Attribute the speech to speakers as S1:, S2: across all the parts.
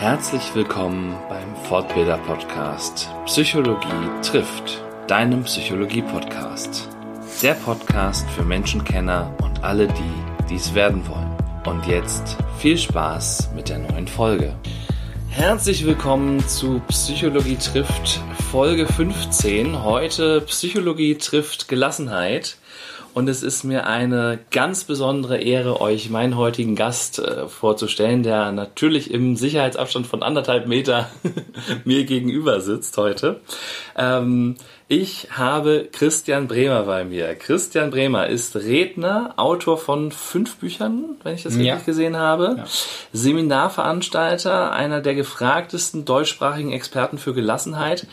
S1: Herzlich willkommen beim Fortbilder Podcast Psychologie trifft, deinem Psychologie Podcast. Der Podcast für Menschenkenner und alle die, dies werden wollen. Und jetzt viel Spaß mit der neuen Folge. Herzlich willkommen zu Psychologie trifft Folge 15. Heute Psychologie trifft Gelassenheit. Und es ist mir eine ganz besondere Ehre, euch meinen heutigen Gast äh, vorzustellen, der natürlich im Sicherheitsabstand von anderthalb Meter mir gegenüber sitzt heute. Ähm, ich habe Christian Bremer bei mir. Christian Bremer ist Redner, Autor von fünf Büchern, wenn ich das richtig ja. gesehen habe, ja. Seminarveranstalter, einer der gefragtesten deutschsprachigen Experten für Gelassenheit.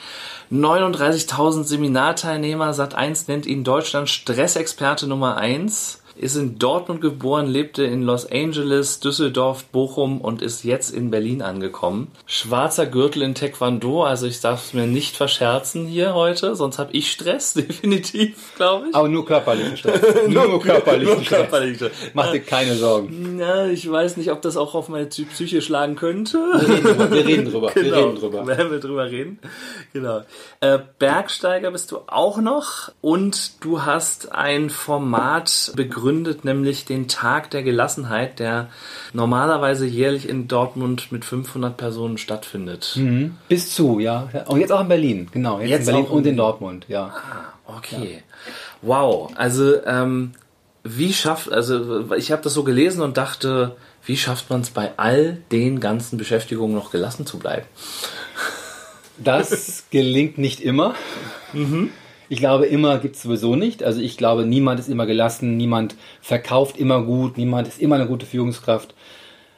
S1: 39.000 Seminarteilnehmer, Sat1 nennt ihn Deutschland Stressexperte Nummer 1 ist in Dortmund geboren, lebte in Los Angeles, Düsseldorf, Bochum und ist jetzt in Berlin angekommen. Schwarzer Gürtel in Taekwondo, also ich darf es mir nicht verscherzen hier heute, sonst habe ich Stress, definitiv, glaube ich.
S2: Aber nur körperlichen Stress.
S1: nur, nur körperlichen nur Stress. Körperlichen
S2: Mach dir keine Sorgen.
S1: Ja, ich weiß nicht, ob das auch auf meine Psyche schlagen könnte.
S2: Wir reden drüber. Wir reden drüber. Genau. Wir reden drüber.
S1: Werden wir drüber reden. Genau. Äh, Bergsteiger bist du auch noch und du hast ein Format begründet gründet nämlich den Tag der Gelassenheit, der normalerweise jährlich in Dortmund mit 500 Personen stattfindet.
S2: Mhm. Bis zu, ja. Und jetzt auch in Berlin, genau. Jetzt, jetzt in Berlin und in Dortmund, ja.
S1: Ah, okay. Ja. Wow. Also, ähm, wie schafft, also ich habe das so gelesen und dachte, wie schafft man es bei all den ganzen Beschäftigungen noch gelassen zu bleiben?
S2: Das gelingt nicht immer. Mhm. Ich glaube, immer gibt es sowieso nicht. Also ich glaube, niemand ist immer gelassen, niemand verkauft immer gut, niemand ist immer eine gute Führungskraft.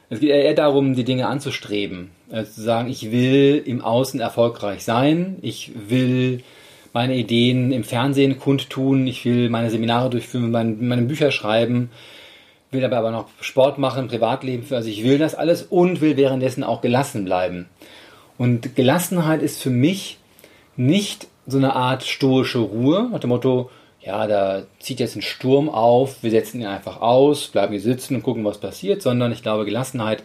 S2: Es geht eher darum, die Dinge anzustreben. Also zu sagen, ich will im Außen erfolgreich sein, ich will meine Ideen im Fernsehen kundtun, ich will meine Seminare durchführen, meine, meine Bücher schreiben, will dabei aber noch Sport machen, Privatleben für. Also ich will das alles und will währenddessen auch gelassen bleiben. Und Gelassenheit ist für mich nicht so eine Art stoische Ruhe, nach dem Motto, ja, da zieht jetzt ein Sturm auf, wir setzen ihn einfach aus, bleiben hier sitzen und gucken, was passiert, sondern ich glaube, Gelassenheit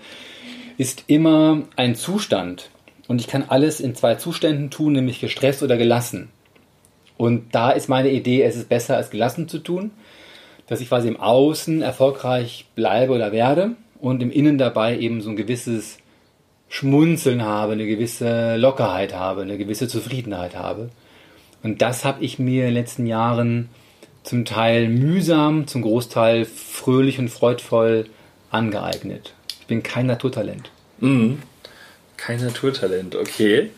S2: ist immer ein Zustand. Und ich kann alles in zwei Zuständen tun, nämlich gestresst oder gelassen. Und da ist meine Idee, es ist besser, als gelassen zu tun, dass ich quasi im Außen erfolgreich bleibe oder werde und im Innen dabei eben so ein gewisses Schmunzeln habe, eine gewisse Lockerheit habe, eine gewisse Zufriedenheit habe. Und das habe ich mir in den letzten Jahren zum Teil mühsam, zum Großteil fröhlich und freudvoll angeeignet. Ich bin kein Naturtalent.
S1: Mhm. Kein Naturtalent, okay.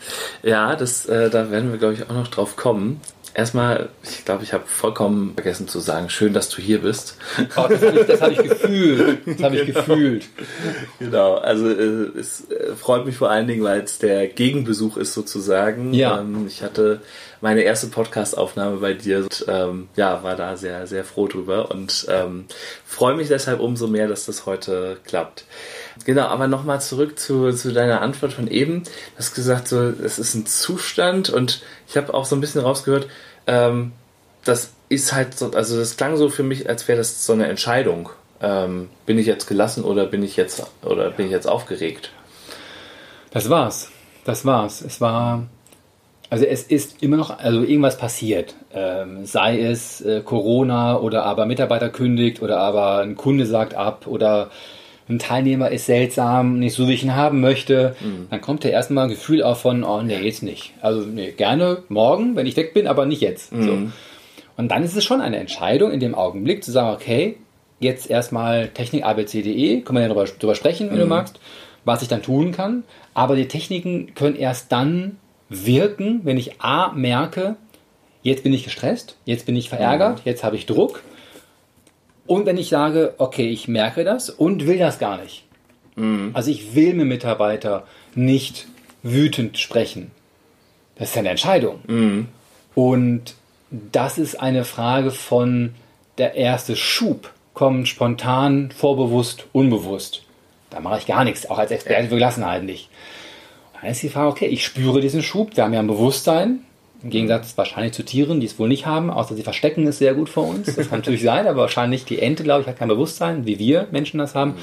S1: Ja, das, äh, da werden wir, glaube ich, auch noch drauf kommen. Erstmal, ich glaube, ich habe vollkommen vergessen zu sagen, schön, dass du hier bist.
S2: Oh, das habe ich, hab ich, gefühlt. Das habe ich genau. gefühlt.
S1: Genau, also äh, es äh, freut mich vor allen Dingen, weil es der Gegenbesuch ist sozusagen.
S2: Ja.
S1: Ähm, ich hatte meine erste Podcast-Aufnahme bei dir und ähm, ja, war da sehr, sehr froh drüber und ähm, freue mich deshalb umso mehr, dass das heute klappt. Genau, aber nochmal zurück zu, zu deiner Antwort von eben. Du hast gesagt, so, es ist ein Zustand und ich habe auch so ein bisschen rausgehört, ähm, das ist halt so, also das klang so für mich, als wäre das so eine Entscheidung. Ähm, bin ich jetzt gelassen oder bin ich jetzt oder bin ich jetzt aufgeregt?
S2: Das war's. Das war's. Es war, also es ist immer noch, also irgendwas passiert. Ähm, sei es äh, Corona oder aber Mitarbeiter kündigt oder aber ein Kunde sagt ab oder ein Teilnehmer ist seltsam, nicht so wie ich ihn haben möchte, mhm. dann kommt ja erstmal ein Gefühl auch von, oh nee, jetzt nicht. Also nee, gerne morgen, wenn ich weg bin, aber nicht jetzt. Mhm. So. Und dann ist es schon eine Entscheidung in dem Augenblick zu sagen, okay, jetzt erstmal Technik abc.de, können wir ja darüber, darüber sprechen, wenn mhm. du magst, was ich dann tun kann. Aber die Techniken können erst dann wirken, wenn ich A merke, jetzt bin ich gestresst, jetzt bin ich verärgert, mhm. jetzt habe ich Druck und wenn ich sage, okay, ich merke das und will das gar nicht. Mhm. Also ich will mit Mitarbeiter nicht wütend sprechen. Das ist eine Entscheidung. Mhm. Und das ist eine Frage von der erste Schub kommt spontan, vorbewusst, unbewusst. Da mache ich gar nichts, auch als Experte für Gelassenheit nicht. dann ist die Frage, okay, ich spüre diesen Schub, wir haben ja ein Bewusstsein, im Gegensatz wahrscheinlich zu Tieren, die es wohl nicht haben, außer sie verstecken es sehr gut vor uns. Das kann natürlich sein, aber wahrscheinlich die Ente, glaube ich, hat kein Bewusstsein, wie wir Menschen das haben.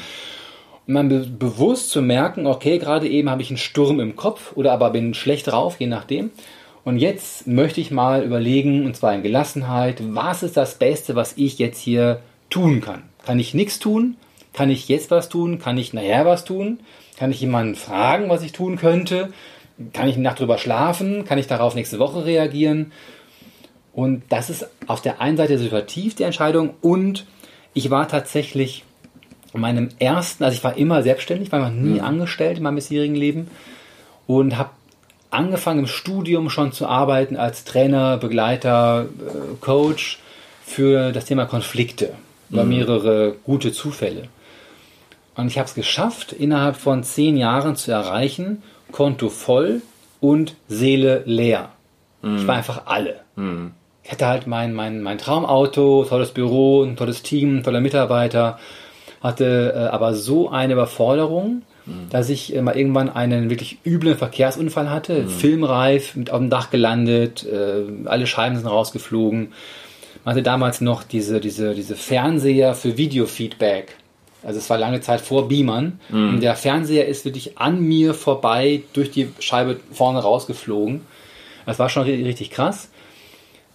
S2: Und man be bewusst zu merken, okay, gerade eben habe ich einen Sturm im Kopf oder aber bin schlecht drauf, je nachdem. Und jetzt möchte ich mal überlegen, und zwar in Gelassenheit, was ist das Beste, was ich jetzt hier tun kann? Kann ich nichts tun? Kann ich jetzt was tun? Kann ich nachher was tun? Kann ich jemanden fragen, was ich tun könnte? Kann ich eine Nacht drüber schlafen? Kann ich darauf nächste Woche reagieren? Und das ist auf der einen Seite situativ die Entscheidung und ich war tatsächlich in meinem ersten, also ich war immer selbstständig, war noch nie mhm. angestellt in meinem bisherigen Leben und habe angefangen im Studium schon zu arbeiten als Trainer, Begleiter, äh, Coach für das Thema Konflikte über mhm. mehrere gute Zufälle. Und ich habe es geschafft, innerhalb von zehn Jahren zu erreichen, Konto voll und Seele leer. Mhm. Ich war einfach alle. Mhm. Ich hatte halt mein, mein, mein Traumauto, tolles Büro, ein tolles Team, toller Mitarbeiter, hatte äh, aber so eine Überforderung, mhm. dass ich äh, mal irgendwann einen wirklich üblen Verkehrsunfall hatte, mhm. filmreif, mit auf dem Dach gelandet, äh, alle Scheiben sind rausgeflogen. Man hatte damals noch diese, diese, diese Fernseher für Videofeedback. Also es war lange Zeit vor Beamern. Mhm. Und der Fernseher ist wirklich an mir vorbei durch die Scheibe vorne rausgeflogen. Das war schon richtig krass.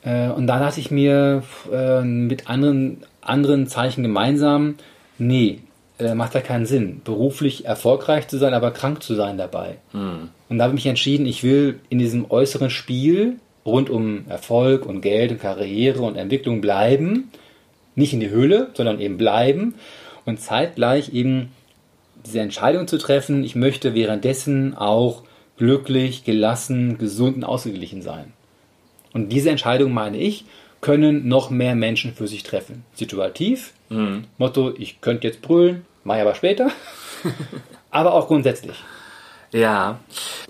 S2: Äh, und da dachte ich mir äh, mit anderen, anderen Zeichen gemeinsam, nee, äh, macht da keinen Sinn, beruflich erfolgreich zu sein, aber krank zu sein dabei. Mhm. Und da habe ich mich entschieden, ich will in diesem äußeren Spiel rund um Erfolg und Geld und Karriere und Entwicklung bleiben, nicht in die Höhle, sondern eben bleiben und zeitgleich eben diese Entscheidung zu treffen, ich möchte währenddessen auch glücklich, gelassen, gesund und ausgeglichen sein. Und diese Entscheidung, meine ich, können noch mehr Menschen für sich treffen. Situativ, mhm. Motto, ich könnte jetzt brüllen, mache ich aber später, aber auch grundsätzlich.
S1: Ja,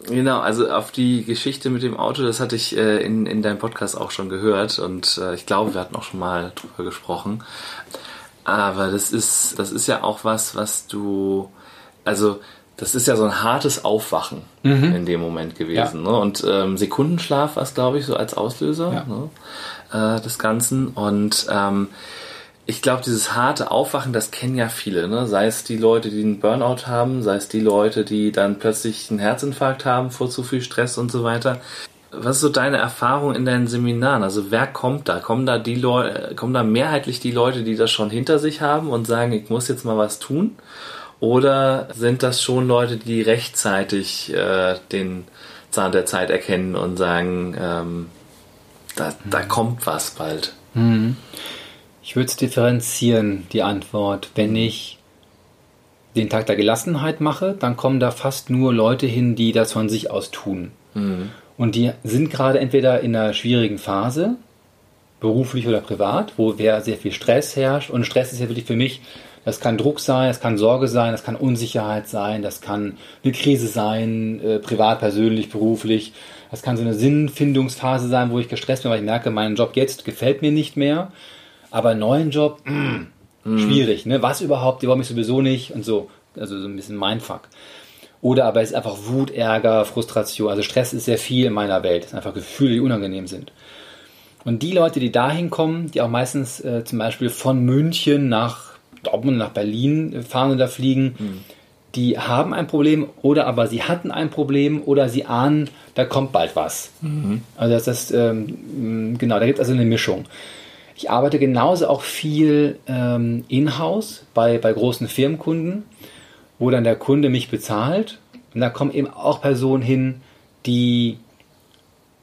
S1: genau, also auf die Geschichte mit dem Auto, das hatte ich äh, in, in deinem Podcast auch schon gehört und äh, ich glaube, wir hatten auch schon mal drüber gesprochen. Aber das ist, das ist ja auch was, was du, also das ist ja so ein hartes Aufwachen mhm. in dem Moment gewesen. Ja. Ne? Und ähm, Sekundenschlaf war es, glaube ich, so als Auslöser ja. ne? äh, des Ganzen. Und ähm, ich glaube, dieses harte Aufwachen, das kennen ja viele. Ne? Sei es die Leute, die einen Burnout haben, sei es die Leute, die dann plötzlich einen Herzinfarkt haben vor zu viel Stress und so weiter. Was ist so deine Erfahrung in deinen Seminaren? Also wer kommt da? Kommen da die Leute, kommen da mehrheitlich die Leute, die das schon hinter sich haben und sagen, ich muss jetzt mal was tun? Oder sind das schon Leute, die rechtzeitig äh, den Zahn der Zeit erkennen und sagen, ähm, da, da mhm. kommt was bald? Mhm.
S2: Ich würde es differenzieren, die Antwort. Wenn ich den Tag der Gelassenheit mache, dann kommen da fast nur Leute hin, die das von sich aus tun. Mhm. Und die sind gerade entweder in einer schwierigen Phase, beruflich oder privat, wo sehr viel Stress herrscht. Und Stress ist ja wirklich für mich das kann Druck sein, das kann Sorge sein, das kann Unsicherheit sein, das kann eine Krise sein, äh, privat, persönlich, beruflich. Das kann so eine Sinnfindungsphase sein, wo ich gestresst bin, weil ich merke, mein Job jetzt gefällt mir nicht mehr. Aber einen neuen Job, mh, mm, schwierig. Ne? Was überhaupt, die wollen mich sowieso nicht und so. Also so ein bisschen Mindfuck. Oder aber es ist einfach Wut, Ärger, Frustration. Also Stress ist sehr viel in meiner Welt. Es sind einfach Gefühle, die unangenehm sind. Und die Leute, die dahin kommen, die auch meistens äh, zum Beispiel von München nach Dortmund nach Berlin fahren oder fliegen, mhm. die haben ein Problem oder aber sie hatten ein Problem oder sie ahnen, da kommt bald was. Mhm. Also das ist, ähm, genau, da gibt es also eine Mischung. Ich arbeite genauso auch viel ähm, in-house bei, bei großen Firmenkunden, wo dann der Kunde mich bezahlt. Und da kommen eben auch Personen hin, die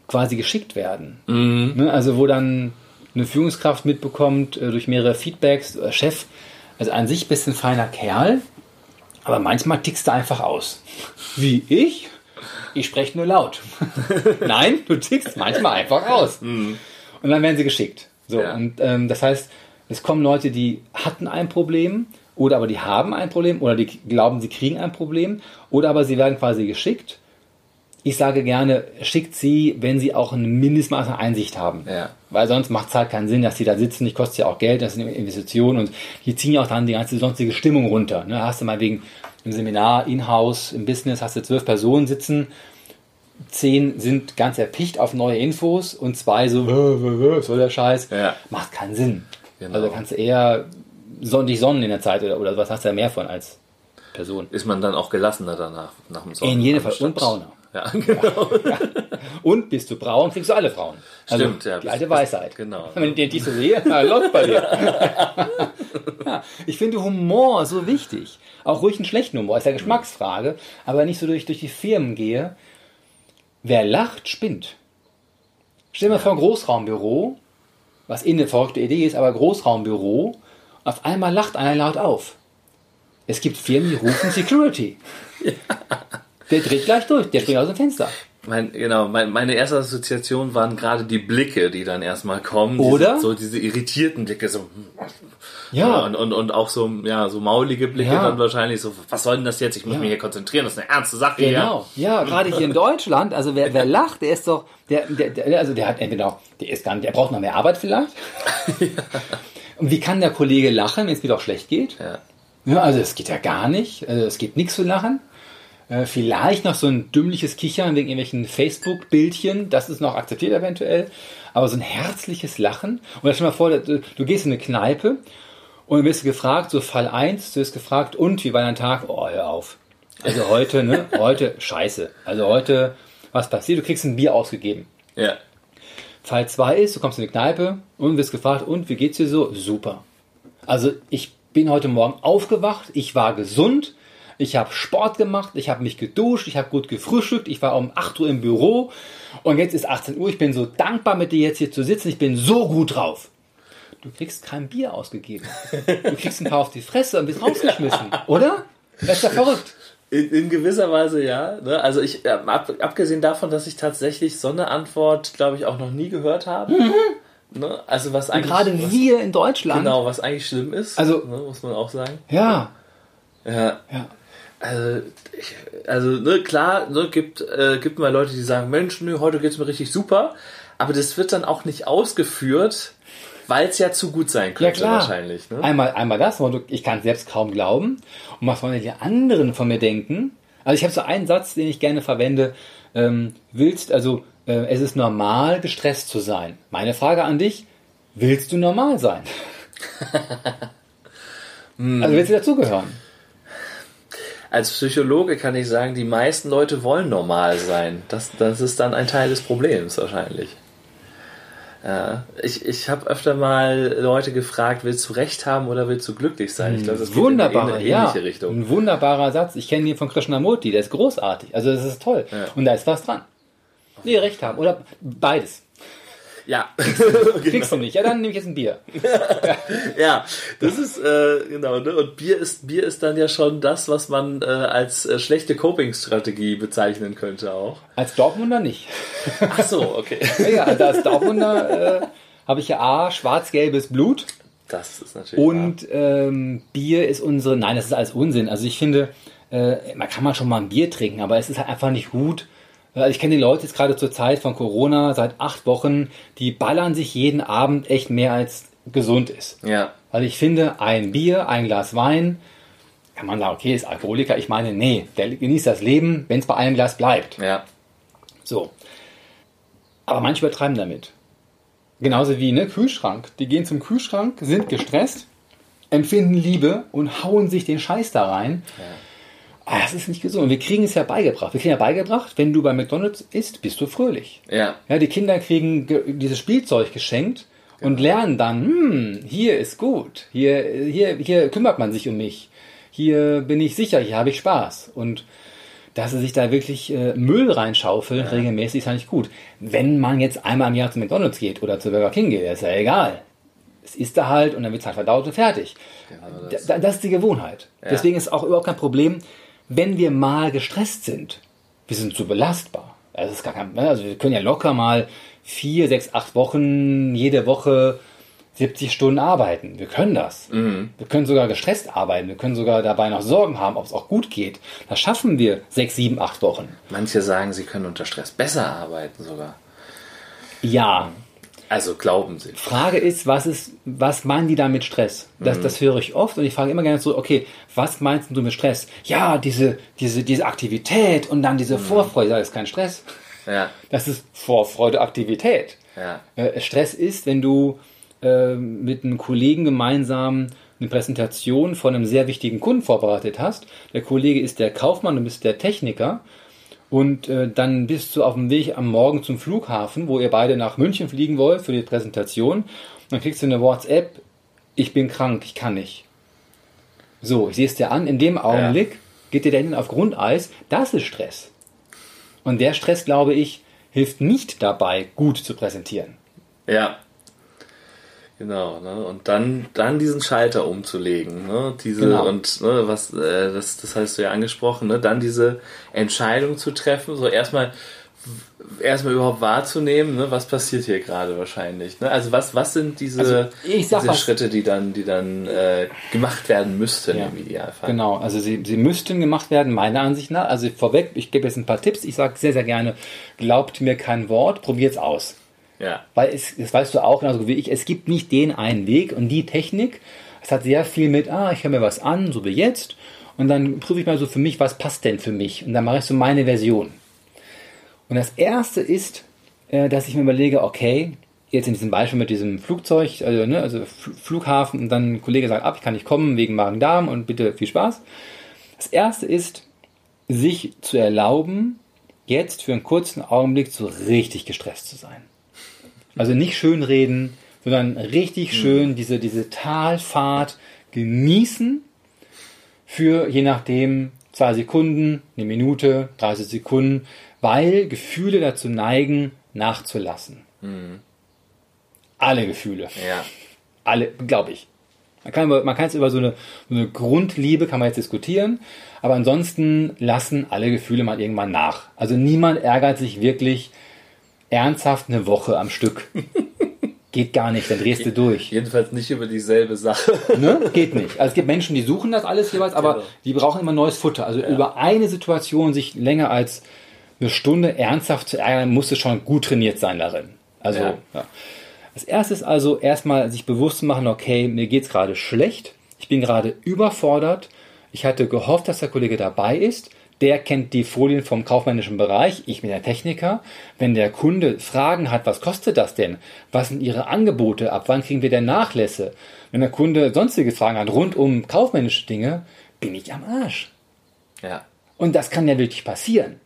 S2: quasi geschickt werden. Mhm. Ne? Also wo dann eine Führungskraft mitbekommt äh, durch mehrere Feedbacks, äh, Chef, also an sich bist ein feiner Kerl, aber manchmal tickst du einfach aus. Wie ich? Ich spreche nur laut. Nein, du tickst manchmal einfach aus. Mhm. Und dann werden sie geschickt. So, ja. und ähm, das heißt, es kommen Leute, die hatten ein Problem oder aber die haben ein Problem oder die glauben, sie kriegen ein Problem oder aber sie werden quasi geschickt ich sage gerne, schickt sie, wenn sie auch ein Mindestmaß an Einsicht haben. Ja. Weil sonst macht es halt keinen Sinn, dass sie da sitzen. Die kostet ja auch Geld, das ist eine Investition und die ziehen ja auch dann die ganze sonstige Stimmung runter. Ne? Hast du mal wegen im Seminar, in-house, im Business, hast du zwölf Personen sitzen, zehn sind ganz erpicht auf neue Infos und zwei so, was soll der Scheiß? Ja. Macht keinen Sinn. Genau. Also kannst du eher dich sonnen in der Zeit oder, oder was hast du ja mehr von als Person.
S1: Ist man dann auch gelassener danach, nach dem Sonnen?
S2: In jedem Fall. Und brauner.
S1: Ja, genau.
S2: Ja. Und bist du braun, kriegst du alle Frauen. Also
S1: Stimmt, ja.
S2: Die alte Weisheit.
S1: Genau.
S2: Wenn ich dich so sehe, läuft bei dir. ja, ich finde Humor so wichtig. Auch ruhig einen schlechten Humor, ist ja Geschmacksfrage, aber nicht so durch, durch die Firmen gehe. Wer lacht, spinnt. Stell dir mal vor, ein Großraumbüro, was eh eine verrückte Idee ist, aber Großraumbüro, auf einmal lacht einer laut auf. Es gibt Firmen, die rufen Security. Der dreht gleich durch, der springt aus dem Fenster.
S1: Mein, genau, mein, meine erste Assoziation waren gerade die Blicke, die dann erstmal kommen.
S2: Oder?
S1: Diese, so diese irritierten Blicke, so.
S2: Ja.
S1: Und, und, und auch so, ja, so maulige Blicke
S2: Ja.
S1: dann wahrscheinlich so, was soll denn das jetzt? Ich muss
S2: Ja.
S1: mich hier konzentrieren, das ist eine ernste Sache hier.
S2: Genau, ja, gerade hier in Deutschland, also wer, wer lacht, der ist doch, der, der, der, also der hat entweder, auch- der ist gar nicht, der braucht noch mehr Arbeit vielleicht. Und wie kann der Kollege lachen, wenn es mir doch schlecht geht?
S1: Ja.
S2: Ja, also es geht ja gar nicht, also es gibt nichts zu lachen. Äh, vielleicht noch so ein dümmliches Kichern wegen irgendwelchen Facebook-Bildchen, das ist noch akzeptiert eventuell, aber so ein herzliches Lachen. Und stell dir mal vor, du, du gehst in eine Kneipe und wirst gefragt, so Fall 1, du wirst gefragt, und wie war dein Tag? Oh, hör auf. Also heute, ne? Heute, scheiße. Also heute, was passiert? Du kriegst ein Bier ausgegeben.
S1: Ja.
S2: Fall 2 ist, du kommst in eine Kneipe und wirst gefragt, und wie geht's dir so? Super. Also ich bin heute Morgen aufgewacht, ich war gesund, ich habe Sport gemacht, ich habe mich geduscht, ich habe gut gefrühstückt, ich war um 8 Uhr im Büro und jetzt ist 18 Uhr, ich bin so dankbar mit dir jetzt hier zu sitzen, ich bin so gut drauf. Du kriegst kein Bier ausgegeben. Du kriegst ein paar auf die Fresse und bist rausgeschmissen, oder? Das ist ja verrückt.
S1: In, in gewisser Weise ja. Ne? Also ich, ab, abgesehen davon, dass ich tatsächlich so eine Antwort, glaube ich, auch noch nie gehört habe. Ne? Also was
S2: Und
S1: eigentlich.
S2: gerade
S1: was,
S2: wir in Deutschland.
S1: Genau, was eigentlich schlimm ist.
S2: Also-
S1: ne, muss man auch sagen.
S2: Ja,
S1: Ja.
S2: ja.
S1: Also, ich, also ne, klar, ne, gibt, äh, gibt mal Leute, die sagen, Mensch, nö, heute geht's mir richtig super. Aber das wird dann auch nicht ausgeführt, weil es ja zu gut sein
S2: Ja
S1: könnte
S2: klar.
S1: wahrscheinlich. Ne?
S2: Einmal, einmal das, ich kann es selbst kaum glauben. Und was wollen die anderen von mir denken? Also ich habe so einen Satz, den ich gerne verwende. Ähm, willst, also äh, es ist normal, gestresst zu sein. Meine Frage an dich, willst du normal sein? also willst du dazugehören?
S1: Als Psychologe kann ich sagen, die meisten Leute wollen normal sein. Das, das ist dann ein Teil des Problems wahrscheinlich. Ja, ich ich habe öfter mal Leute gefragt, willst du Recht haben oder willst du glücklich sein? Ich glaube, das geht
S2: Wunderbarer,
S1: in eine
S2: ja.
S1: ähnliche Richtung.
S2: Ein wunderbarer Satz. Ich kenne ihn von Krishnamurti, der ist großartig. Also das ist toll.
S1: Ja.
S2: Und da ist was dran. Nee, Recht haben. Oder beides.
S1: Ja,
S2: Kriegst du nicht. Ja, dann nehme ich jetzt ein Bier.
S1: ja, das ist äh, genau. Ne? Und Bier ist Bier ist dann ja schon das, was man äh, als äh, schlechte Coping-Strategie bezeichnen könnte auch.
S2: Als Dortmunder nicht.
S1: Ach so, okay.
S2: Ja, also als Dortmunder äh, habe ich ja A, schwarz-gelbes Blut
S1: Das ist natürlich.
S2: und ähm, Bier ist unsere. Nein, das ist alles Unsinn. Also ich finde, äh, man kann mal schon mal ein Bier trinken, aber es ist halt einfach nicht gut. Also ich kenne die Leute jetzt gerade zur Zeit von Corona seit acht Wochen, die ballern sich jeden Abend echt mehr als gesund ist.
S1: Ja,
S2: Weil ich finde, ein Bier, ein Glas Wein, kann man sagen, okay, ist Alkoholiker. Ich meine, nee, der genießt das Leben, wenn es bei einem Glas bleibt.
S1: ja,
S2: So. Aber manche übertreiben damit. Genauso wie, ne, Kühlschrank. Die gehen zum Kühlschrank, sind gestresst, empfinden Liebe und hauen sich den Scheiß da rein. Ah, das ist nicht gesund. Und wir kriegen es ja beigebracht. Wir kriegen ja beigebracht, wenn du bei McDonalds isst, bist du fröhlich.
S1: ja.
S2: Ja, die Kinder kriegen ge- dieses Spielzeug geschenkt und lernen dann, hm, hier ist gut, hier, hier, hier kümmert man sich um mich, hier bin ich sicher, hier habe ich Spaß. Und dass sie sich da wirklich äh, Müll reinschaufeln, regelmäßig, ist ja nicht gut. Wenn man jetzt einmal im Jahr zu McDonalds geht oder zu Burger King geht, ist ja egal. Es ist da halt und dann wird es halt verdaut und fertig.
S1: Genau
S2: Da- da- das ist die Gewohnheit. Deswegen ist auch überhaupt kein Problem, wenn wir mal gestresst sind. Wir sind zu belastbar. Also, ist gar kein, ne, also wir können ja locker mal vier, sechs, acht Wochen, jede Woche 70 Stunden arbeiten. Wir können das. Wir können sogar gestresst arbeiten. Wir können sogar dabei noch Sorgen haben, ob es auch gut geht. Das schaffen wir sechs, sieben, acht Wochen.
S1: Manche sagen, sie können unter Stress besser arbeiten sogar.
S2: Ja.
S1: Also glauben sie.
S2: Frage ist, was ist, was meinen die da mit Stress? Das, das höre ich oft und ich frage immer gerne so, okay, was meinst du mit Stress? Ja, diese, diese, diese Aktivität und dann diese Vorfreude, das ist kein Stress.
S1: Ja,
S2: Das ist Vorfreude, Aktivität.
S1: ja,
S2: Äh, Stress ist, wenn du äh, mit einem Kollegen gemeinsam eine Präsentation von einem sehr wichtigen Kunden vorbereitet hast. Der Kollege ist der Kaufmann, du bist der Techniker. Und äh, dann bist du auf dem Weg am Morgen zum Flughafen, wo ihr beide nach München fliegen wollt für die Präsentation. Dann kriegst du eine WhatsApp, ich bin krank, ich kann nicht. So, ich sehe es dir an, in dem Augenblick ja. geht dir der auf Grundeis, das ist Stress. Und der Stress, glaube ich, hilft nicht dabei, gut zu präsentieren.
S1: Ja. Genau, ne? und dann, dann diesen Schalter umzulegen, ne? Diese genau. und ne, was, äh, das, das hast du ja angesprochen, ne? Dann diese Entscheidung zu treffen, so erstmal erstmal überhaupt wahrzunehmen, ne, was passiert hier gerade wahrscheinlich. Ne? Also was, was sind diese, also diese Schritte, die dann, die dann äh, gemacht werden müssten ja. im Idealfall?
S2: Genau, also sie, sie müssten gemacht werden, meiner Ansicht nach. Also vorweg, ich gebe jetzt ein paar Tipps. Ich sage sehr, sehr gerne, glaubt mir kein Wort, probiert es aus. Ja. Weil es, das weißt du auch genauso wie ich, es gibt nicht den einen Weg und die Technik. Es hat sehr viel mit, ah, ich höre mir was an, so wie jetzt. Und dann prüfe ich mal so für mich, was passt denn für mich. Und dann mache ich so meine Version. Und das erste ist, äh, dass ich mir überlege, okay, jetzt in diesem Beispiel mit diesem Flugzeug, also, ne, also Flughafen, und dann ein Kollege sagt, ab, ich kann nicht kommen wegen Magen-Darm und bitte viel Spaß. Das erste ist, sich zu erlauben, jetzt für einen kurzen Augenblick so richtig gestresst zu sein. Also nicht schön reden, sondern richtig mhm. schön diese, diese Talfahrt genießen für je nachdem zwei Sekunden, eine Minute, 30 Sekunden weil Gefühle dazu neigen, nachzulassen. Mhm. Alle Gefühle. Ja. Alle, glaube ich. Man kann, man kann es über so eine, so eine Grundliebe kann man jetzt diskutieren, aber ansonsten lassen alle Gefühle mal irgendwann nach. Also niemand ärgert sich wirklich ernsthaft eine Woche am Stück. Geht gar nicht, dann drehst du durch.
S1: Jedenfalls nicht über dieselbe Sache.
S2: Ne? Geht nicht. Also es gibt Menschen, die suchen das alles jeweils, aber genau. die brauchen immer neues Futter. Also ja. über eine Situation sich länger als eine Stunde ernsthaft zu ärgern, musst du schon gut trainiert sein darin. Also, ja. ja. Das erste ist also erstmal sich bewusst zu machen, okay, mir geht's gerade schlecht, ich bin gerade überfordert, ich hatte gehofft, dass der Kollege dabei ist, der kennt die Folien vom kaufmännischen Bereich, ich bin der Techniker. Wenn der Kunde Fragen hat, was kostet das denn? Was sind Ihre Angebote? Ab wann kriegen wir denn Nachlässe? Wenn der Kunde sonstige Fragen hat rund um kaufmännische Dinge, bin ich am Arsch. Ja. Und das kann ja wirklich passieren.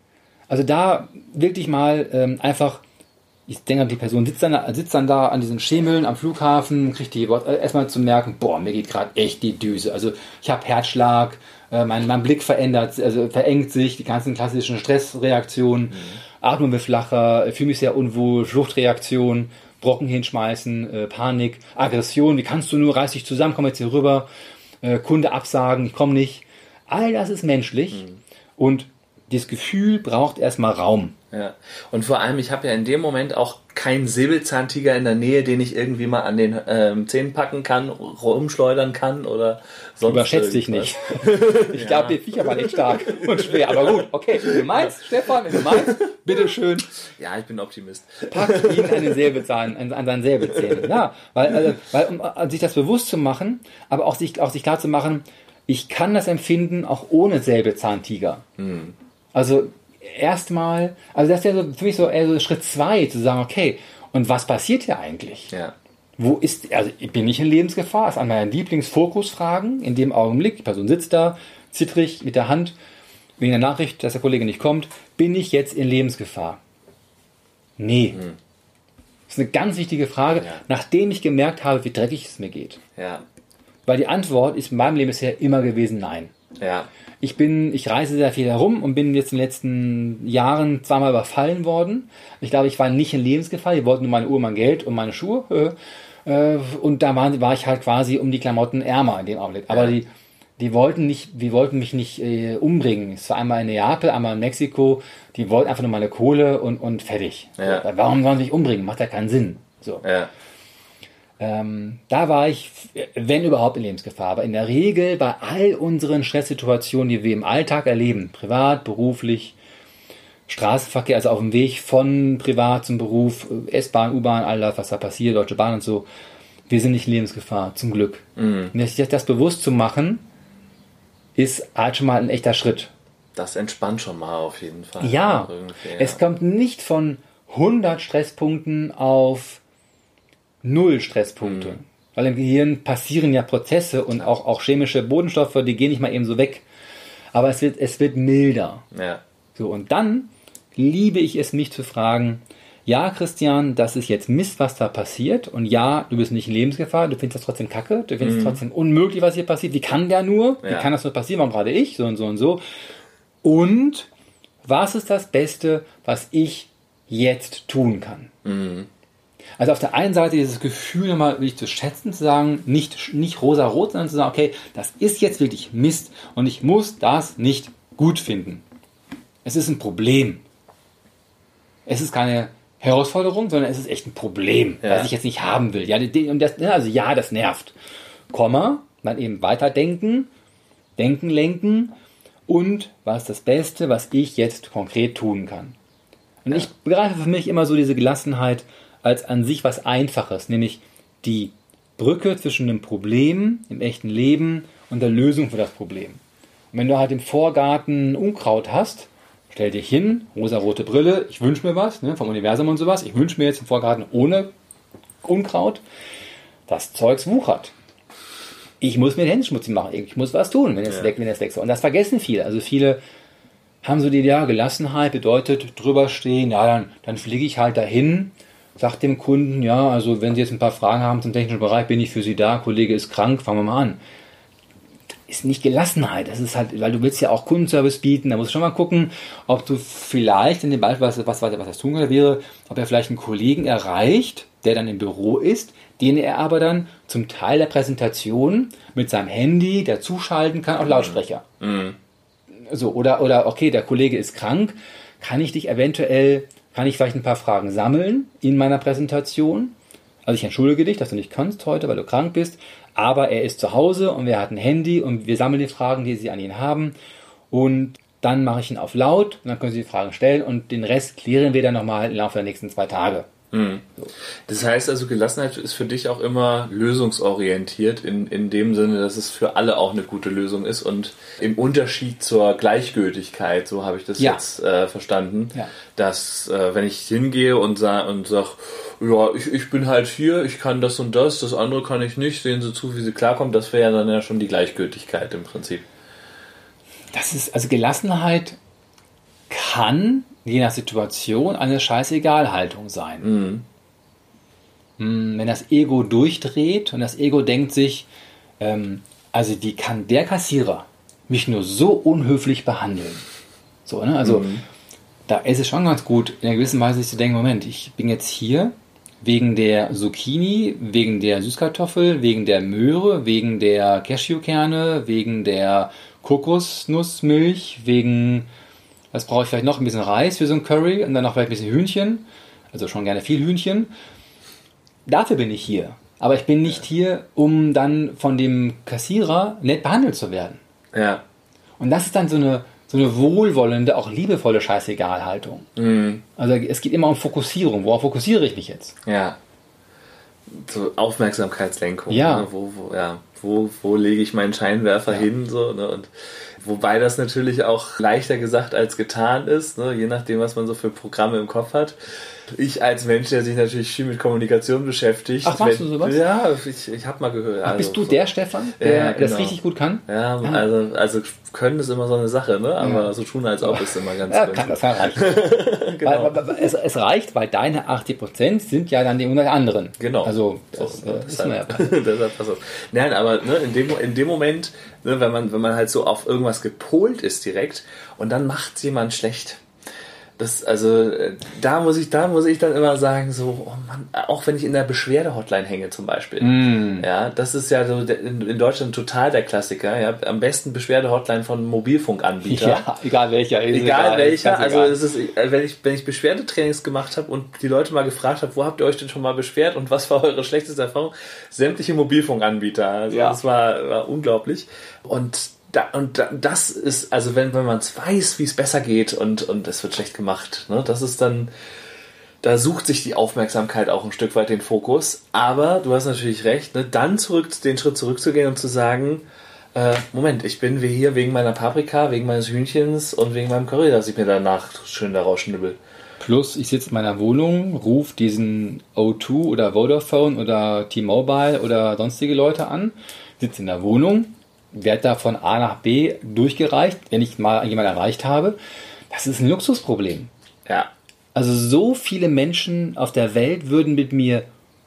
S2: Also da wirklich mal ähm, einfach, ich denke, die Person sitzt dann, sitzt dann da an diesen Schemeln am Flughafen, kriegt die Wort, äh, erstmal zu merken, boah, mir geht gerade echt die Düse. Also ich habe Herzschlag, äh, mein, mein Blick verändert, also verengt sich, die ganzen klassischen Stressreaktionen, mhm. Atmung wird flacher, fühle mich sehr unwohl, Fluchtreaktion, Brocken hinschmeißen, äh, Panik, Aggression, wie kannst du nur, reiß dich zusammen, komm jetzt hier rüber, äh, Kunde absagen, ich komme nicht. All das ist menschlich mhm. und das Gefühl braucht erstmal Raum.
S1: Ja. Und vor allem, ich habe ja in dem Moment auch keinen Säbelzahntiger in der Nähe, den ich irgendwie mal an den ähm, Zähnen packen kann, rumschleudern kann oder
S2: sonst Überschätzt dich nicht. ich glaube, die Viecher waren echt stark und schwer. Aber gut, okay, wenn du meinst, Stefan, wenn du meinst, bitteschön.
S1: Ja, ich bin Optimist.
S2: Pack ihn an den Säbelzahn, an, an seinen Säbelzähnen. Ja, weil, also, weil um, um sich das bewusst zu machen, aber auch sich, auch sich klar zu machen, ich kann das empfinden auch ohne Säbelzahntiger. Hm. Also erstmal, also das ist ja so, für mich so eher so Schritt zwei, zu sagen, okay, und was passiert hier eigentlich? Ja. Wo ist, also ich bin nicht in Lebensgefahr, das ist an meinen Lieblingsfokusfragen in dem Augenblick, die Person sitzt da, zittrig mit der Hand, wegen der Nachricht, dass der Kollege nicht kommt, bin ich jetzt in Lebensgefahr? Nee. Hm. Das ist eine ganz wichtige Frage, ja. nachdem ich gemerkt habe, wie dreckig es mir geht. Ja. Weil die Antwort ist in meinem Leben bisher immer gewesen, nein. Ja. Ich bin, ich reise sehr viel herum und bin jetzt in den letzten Jahren zweimal überfallen worden. Ich glaube, ich war nicht in Lebensgefahr. Die wollten nur meine Uhr, mein Geld und meine Schuhe. Äh, und da war, war ich halt quasi um die Klamotten ärmer in dem Augenblick. Aber die, die wollten nicht, die wollten mich nicht äh, umbringen. Es war einmal in Neapel, einmal in Mexiko. Die wollten einfach nur meine Kohle und, und fertig. Ja. Warum sollen sie mich umbringen? Macht ja keinen Sinn. So. Ja. Ähm, da war ich, wenn überhaupt, in Lebensgefahr. Aber in der Regel bei all unseren Stresssituationen, die wir im Alltag erleben, privat, beruflich, Straßenverkehr, also auf dem Weg von privat zum Beruf, S-Bahn, U-Bahn, all das, was da passiert, Deutsche Bahn und so, wir sind nicht in Lebensgefahr, zum Glück. Mhm. Und sich das bewusst zu machen, ist halt schon mal ein echter Schritt.
S1: Das entspannt schon mal auf jeden Fall.
S2: Ja, ja. es kommt nicht von 100 Stresspunkten auf null Stresspunkte. Mhm. Weil im Gehirn passieren ja Prozesse und auch, auch chemische Bodenstoffe, die gehen nicht mal eben so weg. Aber es wird, es wird milder.
S1: Ja.
S2: So, und dann liebe ich es, mich zu fragen, ja, Christian, das ist jetzt Mist, was da passiert. Und ja, du bist nicht in Lebensgefahr, du findest das trotzdem kacke, du findest es trotzdem unmöglich, was hier passiert. Wie kann der nur? Wie
S1: Ja.
S2: kann das nur passieren? Warum gerade ich? So und so und so. Und was ist das Beste, was ich jetzt tun kann? Also auf der einen Seite dieses Gefühl nochmal wirklich zu schätzen, zu sagen, nicht, nicht rosa-rot, sondern zu sagen, okay, das ist jetzt wirklich Mist und ich muss das nicht gut finden. Es ist ein Problem. Es ist keine Herausforderung, sondern es ist echt ein Problem,
S1: Ja.
S2: was ich jetzt nicht haben will. Ja, das, also ja, das nervt. Komma, dann eben weiterdenken, denken, lenken und was ist das Beste, was ich jetzt konkret tun kann. Und ich begreife für mich immer so diese Gelassenheit als an sich was Einfaches, nämlich die Brücke zwischen dem Problem im echten Leben und der Lösung für das Problem. Und wenn du halt im Vorgarten Unkraut hast, stell dich hin, rosa-rote Brille, ich wünsche mir was ne, vom Universum und sowas, ich wünsche mir jetzt einen Vorgarten ohne Unkraut, das Zeugs wuchert. Ich muss mir die Hände schmutzig machen, ich muss was tun, wenn es
S1: Ja.
S2: weg, wenn es weg soll. Und das vergessen viele. Also viele haben so die Idee, ja, Gelassenheit bedeutet drüber stehen, ja, dann, dann fliege ich halt dahin, sag dem Kunden, ja, also wenn Sie jetzt ein paar Fragen haben zum technischen Bereich, bin ich für Sie da, Kollege ist krank, fangen wir mal an. Ist nicht Gelassenheit, das ist halt, weil du willst ja auch Kundenservice bieten, da musst du schon mal gucken, ob du vielleicht in dem Beispiel, was, was, was, das tun könnte, wäre, ob er vielleicht einen Kollegen erreicht, der dann im Büro ist, den er aber dann zum Teil der Präsentation mit seinem Handy dazuschalten kann auf Lautsprecher. So, oder, oder okay, der Kollege ist krank, kann ich dich eventuell, kann ich vielleicht ein paar Fragen sammeln in meiner Präsentation? Also ich entschuldige dich, dass du nicht kannst heute, weil du krank bist, aber er ist zu Hause und wir hatten ein Handy und wir sammeln die Fragen, die sie an ihn haben und dann mache ich ihn auf laut und dann können sie die Fragen stellen und den Rest klären wir dann nochmal im Laufe der nächsten zwei Tage.
S1: Das heißt also, Gelassenheit ist für dich auch immer lösungsorientiert, in, in dem Sinne, dass es für alle auch eine gute Lösung ist und im Unterschied zur Gleichgültigkeit, so habe ich das
S2: Ja.
S1: jetzt äh, verstanden,
S2: Ja.
S1: dass äh, wenn ich hingehe und, sa und sage, ja, ich, ich bin halt hier, ich kann das und das, das andere kann ich nicht, sehen Sie zu, wie Sie klarkommen, das wäre ja dann ja schon die Gleichgültigkeit im Prinzip.
S2: Das ist, also Gelassenheit kann, je nach Situation, eine Scheißegal-Haltung sein. Hm, Wenn das Ego durchdreht und das Ego denkt sich, ähm, also wie kann der Kassierer mich nur so unhöflich behandeln? So, ne? Also da ist es schon ganz gut, in einer gewissen Weise sich zu denken, Moment, ich bin jetzt hier wegen der Zucchini, wegen der Süßkartoffel, wegen der Möhre, wegen der Cashewkerne, wegen der Kokosnussmilch, wegen, was brauche ich vielleicht noch, ein bisschen Reis für so ein Curry und dann noch vielleicht ein bisschen Hühnchen, also schon gerne viel Hühnchen. Dafür bin ich hier. Aber ich bin nicht hier, um dann von dem Kassierer nett behandelt zu werden.
S1: Ja.
S2: Und das ist dann so eine, so eine wohlwollende, auch liebevolle Scheißegal-Haltung. Also es geht immer um Fokussierung. Worauf fokussiere ich mich jetzt?
S1: Ja. So Aufmerksamkeitslenkung.
S2: Ja.
S1: Ne? Wo, wo, ja. Wo, wo lege ich meinen Scheinwerfer hin? So, ne? Und wobei das natürlich auch leichter gesagt als getan ist, ne? je nachdem, was man so für Programme im Kopf hat. Ich als Mensch, der sich natürlich viel mit Kommunikation beschäftigt.
S2: Ach, machst du sowas?
S1: Ja, ich, ich habe mal gehört.
S2: Ach, bist
S1: also
S2: du der Stefan, der
S1: Ja,
S2: das
S1: genau.
S2: richtig gut kann?
S1: Ja, also, also können ist immer so eine Sache, ne? Aber
S2: Ja.
S1: so tun, als ob ist immer ganz
S2: Ja, kann, das reichen.
S1: Genau.
S2: weil, weil, weil, es, es reicht, weil deine 80% sind ja dann die 100 anderen.
S1: Genau.
S2: Also, das
S1: So,
S2: äh, ist mir ja
S1: deshalb, deshalb pass auf. Nein, aber ne, in, dem, in dem Moment, ne, wenn, man, wenn man halt so auf irgendwas gepolt ist direkt und dann macht jemand schlecht. Das, also, äh, da muss ich, da muss ich dann immer sagen, so, oh Mann, auch wenn ich in der Beschwerde-Hotline hänge zum Beispiel.
S2: Mm.
S1: Ja, das ist ja so in, in Deutschland total der Klassiker. Ja, am besten Beschwerde-Hotline von Mobilfunkanbieter.
S2: Ja, egal welcher. ist
S1: Egal welcher, also
S2: egal.
S1: es ist, äh, wenn ich, wenn ich Beschwerdetrainings gemacht habe und die Leute mal gefragt habe, wo habt ihr euch denn schon mal beschwert und was war eure schlechteste Erfahrung? Sämtliche Mobilfunkanbieter. Also
S2: Ja.
S1: das war, war unglaublich. Und da, und da, das ist, also wenn, wenn man es weiß, wie es besser geht und, und es wird schlecht gemacht, ne, das ist dann, da sucht sich die Aufmerksamkeit auch ein Stück weit den Fokus. Aber du hast natürlich recht, ne, dann zurück, den Schritt zurückzugehen und zu sagen, äh, Moment, ich bin hier wegen meiner Paprika, wegen meines Hühnchens und wegen meinem Curry, dass ich mir danach schön daraus schnibbel.
S2: Plus, ich sitze in meiner Wohnung, rufe diesen O2 oder Vodafone oder T-Mobile oder sonstige Leute an, sitze in der Wohnung, werde da von A nach B durchgereicht, wenn ich mal jemanden erreicht habe. Das ist ein Luxusproblem.
S1: Ja.
S2: Also so viele Menschen auf der Welt würden mit mir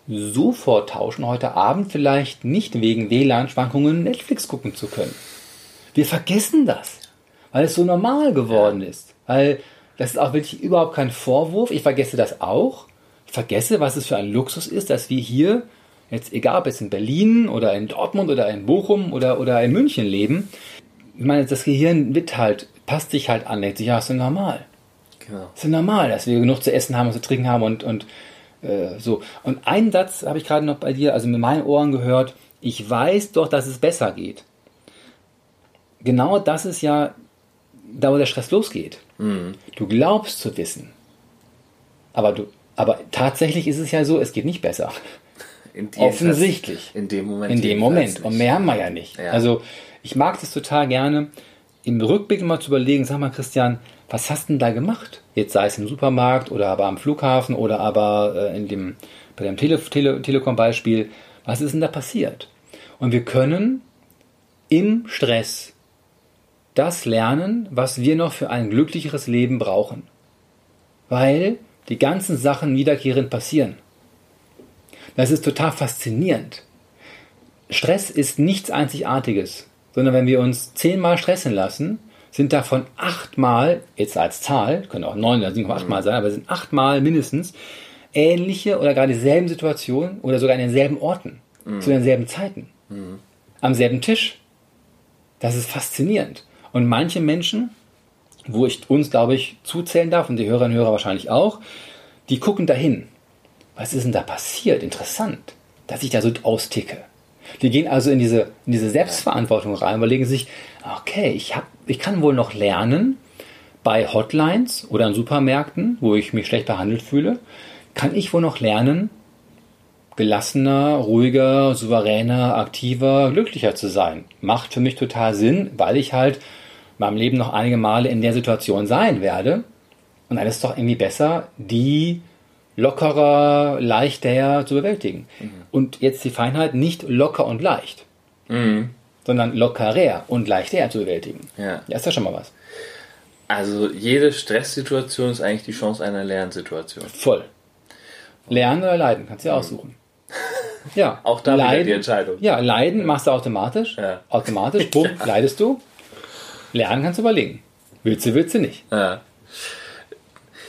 S2: sofort tauschen, heute Abend vielleicht nicht wegen WLAN-Schwankungen Netflix gucken zu können. Wir vergessen das, weil es so normal geworden ist. Weil das ist auch wirklich überhaupt kein Vorwurf. Ich vergesse das auch. Ich vergesse, was es für ein Luxus ist, dass wir hier, jetzt egal ob es in Berlin oder in Dortmund oder in Bochum oder, oder in München leben, ich meine, das Gehirn wird halt, passt sich halt an, denkt sich, ja, ist ja normal. Genau. Ist ja normal, dass wir genug zu essen haben und zu trinken haben und, und äh, so. Und einen Satz habe ich gerade noch bei dir, also mit meinen Ohren gehört, ich weiß doch, dass es besser geht. Genau das ist ja da, wo der Stress losgeht. Mhm. Du glaubst zu wissen. Aber, du, aber tatsächlich ist es ja so, es geht nicht besser. In Offensichtlich.
S1: In dem Moment.
S2: In dem Moment. Und mehr haben wir ja nicht. Ja. Also ich mag es total gerne, im Rückblick mal zu überlegen, sag mal Christian, was hast denn da gemacht? Jetzt sei es im Supermarkt oder aber am Flughafen oder aber äh, in dem, bei dem Tele Tele Telekom-Beispiel. Was ist denn da passiert? Und wir können im Stress das lernen, was wir noch für ein glücklicheres Leben brauchen. Weil die ganzen Sachen wiederkehrend passieren. Das ist total faszinierend. Stress ist nichts Einzigartiges, sondern wenn wir uns zehnmal stressen lassen, sind davon achtmal, jetzt als Zahl, können auch neun oder 7,8 Mal sein, aber sind achtmal mindestens ähnliche oder gar dieselben Situationen oder sogar an denselben Orten, mhm. zu denselben Zeiten, mhm. am selben Tisch. Das ist faszinierend. Und manche Menschen, wo ich uns, glaube ich, zuzählen darf und die Hörerinnen und Hörer wahrscheinlich auch, die gucken dahin. Was ist denn da passiert? Interessant, dass ich da so austicke. Die gehen also in diese, in diese Selbstverantwortung rein, überlegen sich, okay, ich, hab, ich kann wohl noch lernen, bei Hotlines oder in Supermärkten, wo ich mich schlecht behandelt fühle, kann ich wohl noch lernen, gelassener, ruhiger, souveräner, aktiver, glücklicher zu sein. Macht für mich total Sinn, weil ich halt meinem Leben noch einige Male in der Situation sein werde. Und dann ist es doch irgendwie besser, die lockerer, leichter zu bewältigen. Mhm. Und jetzt die Feinheit nicht locker und leicht, mhm. sondern lockerer und leichter zu bewältigen. Ja. ja, ist ja schon mal was.
S1: Also jede Stresssituation ist eigentlich die Chance einer Lernsituation.
S2: Voll. Lernen oder leiden, kannst du ja mhm. aussuchen. Ja.
S1: Auch da leiden, die Entscheidung.
S2: Ja, leiden machst du automatisch. Ja. Automatisch, bumm, leidest du. Lernen kannst du überlegen. Willst du, willst du nicht.
S1: Ja.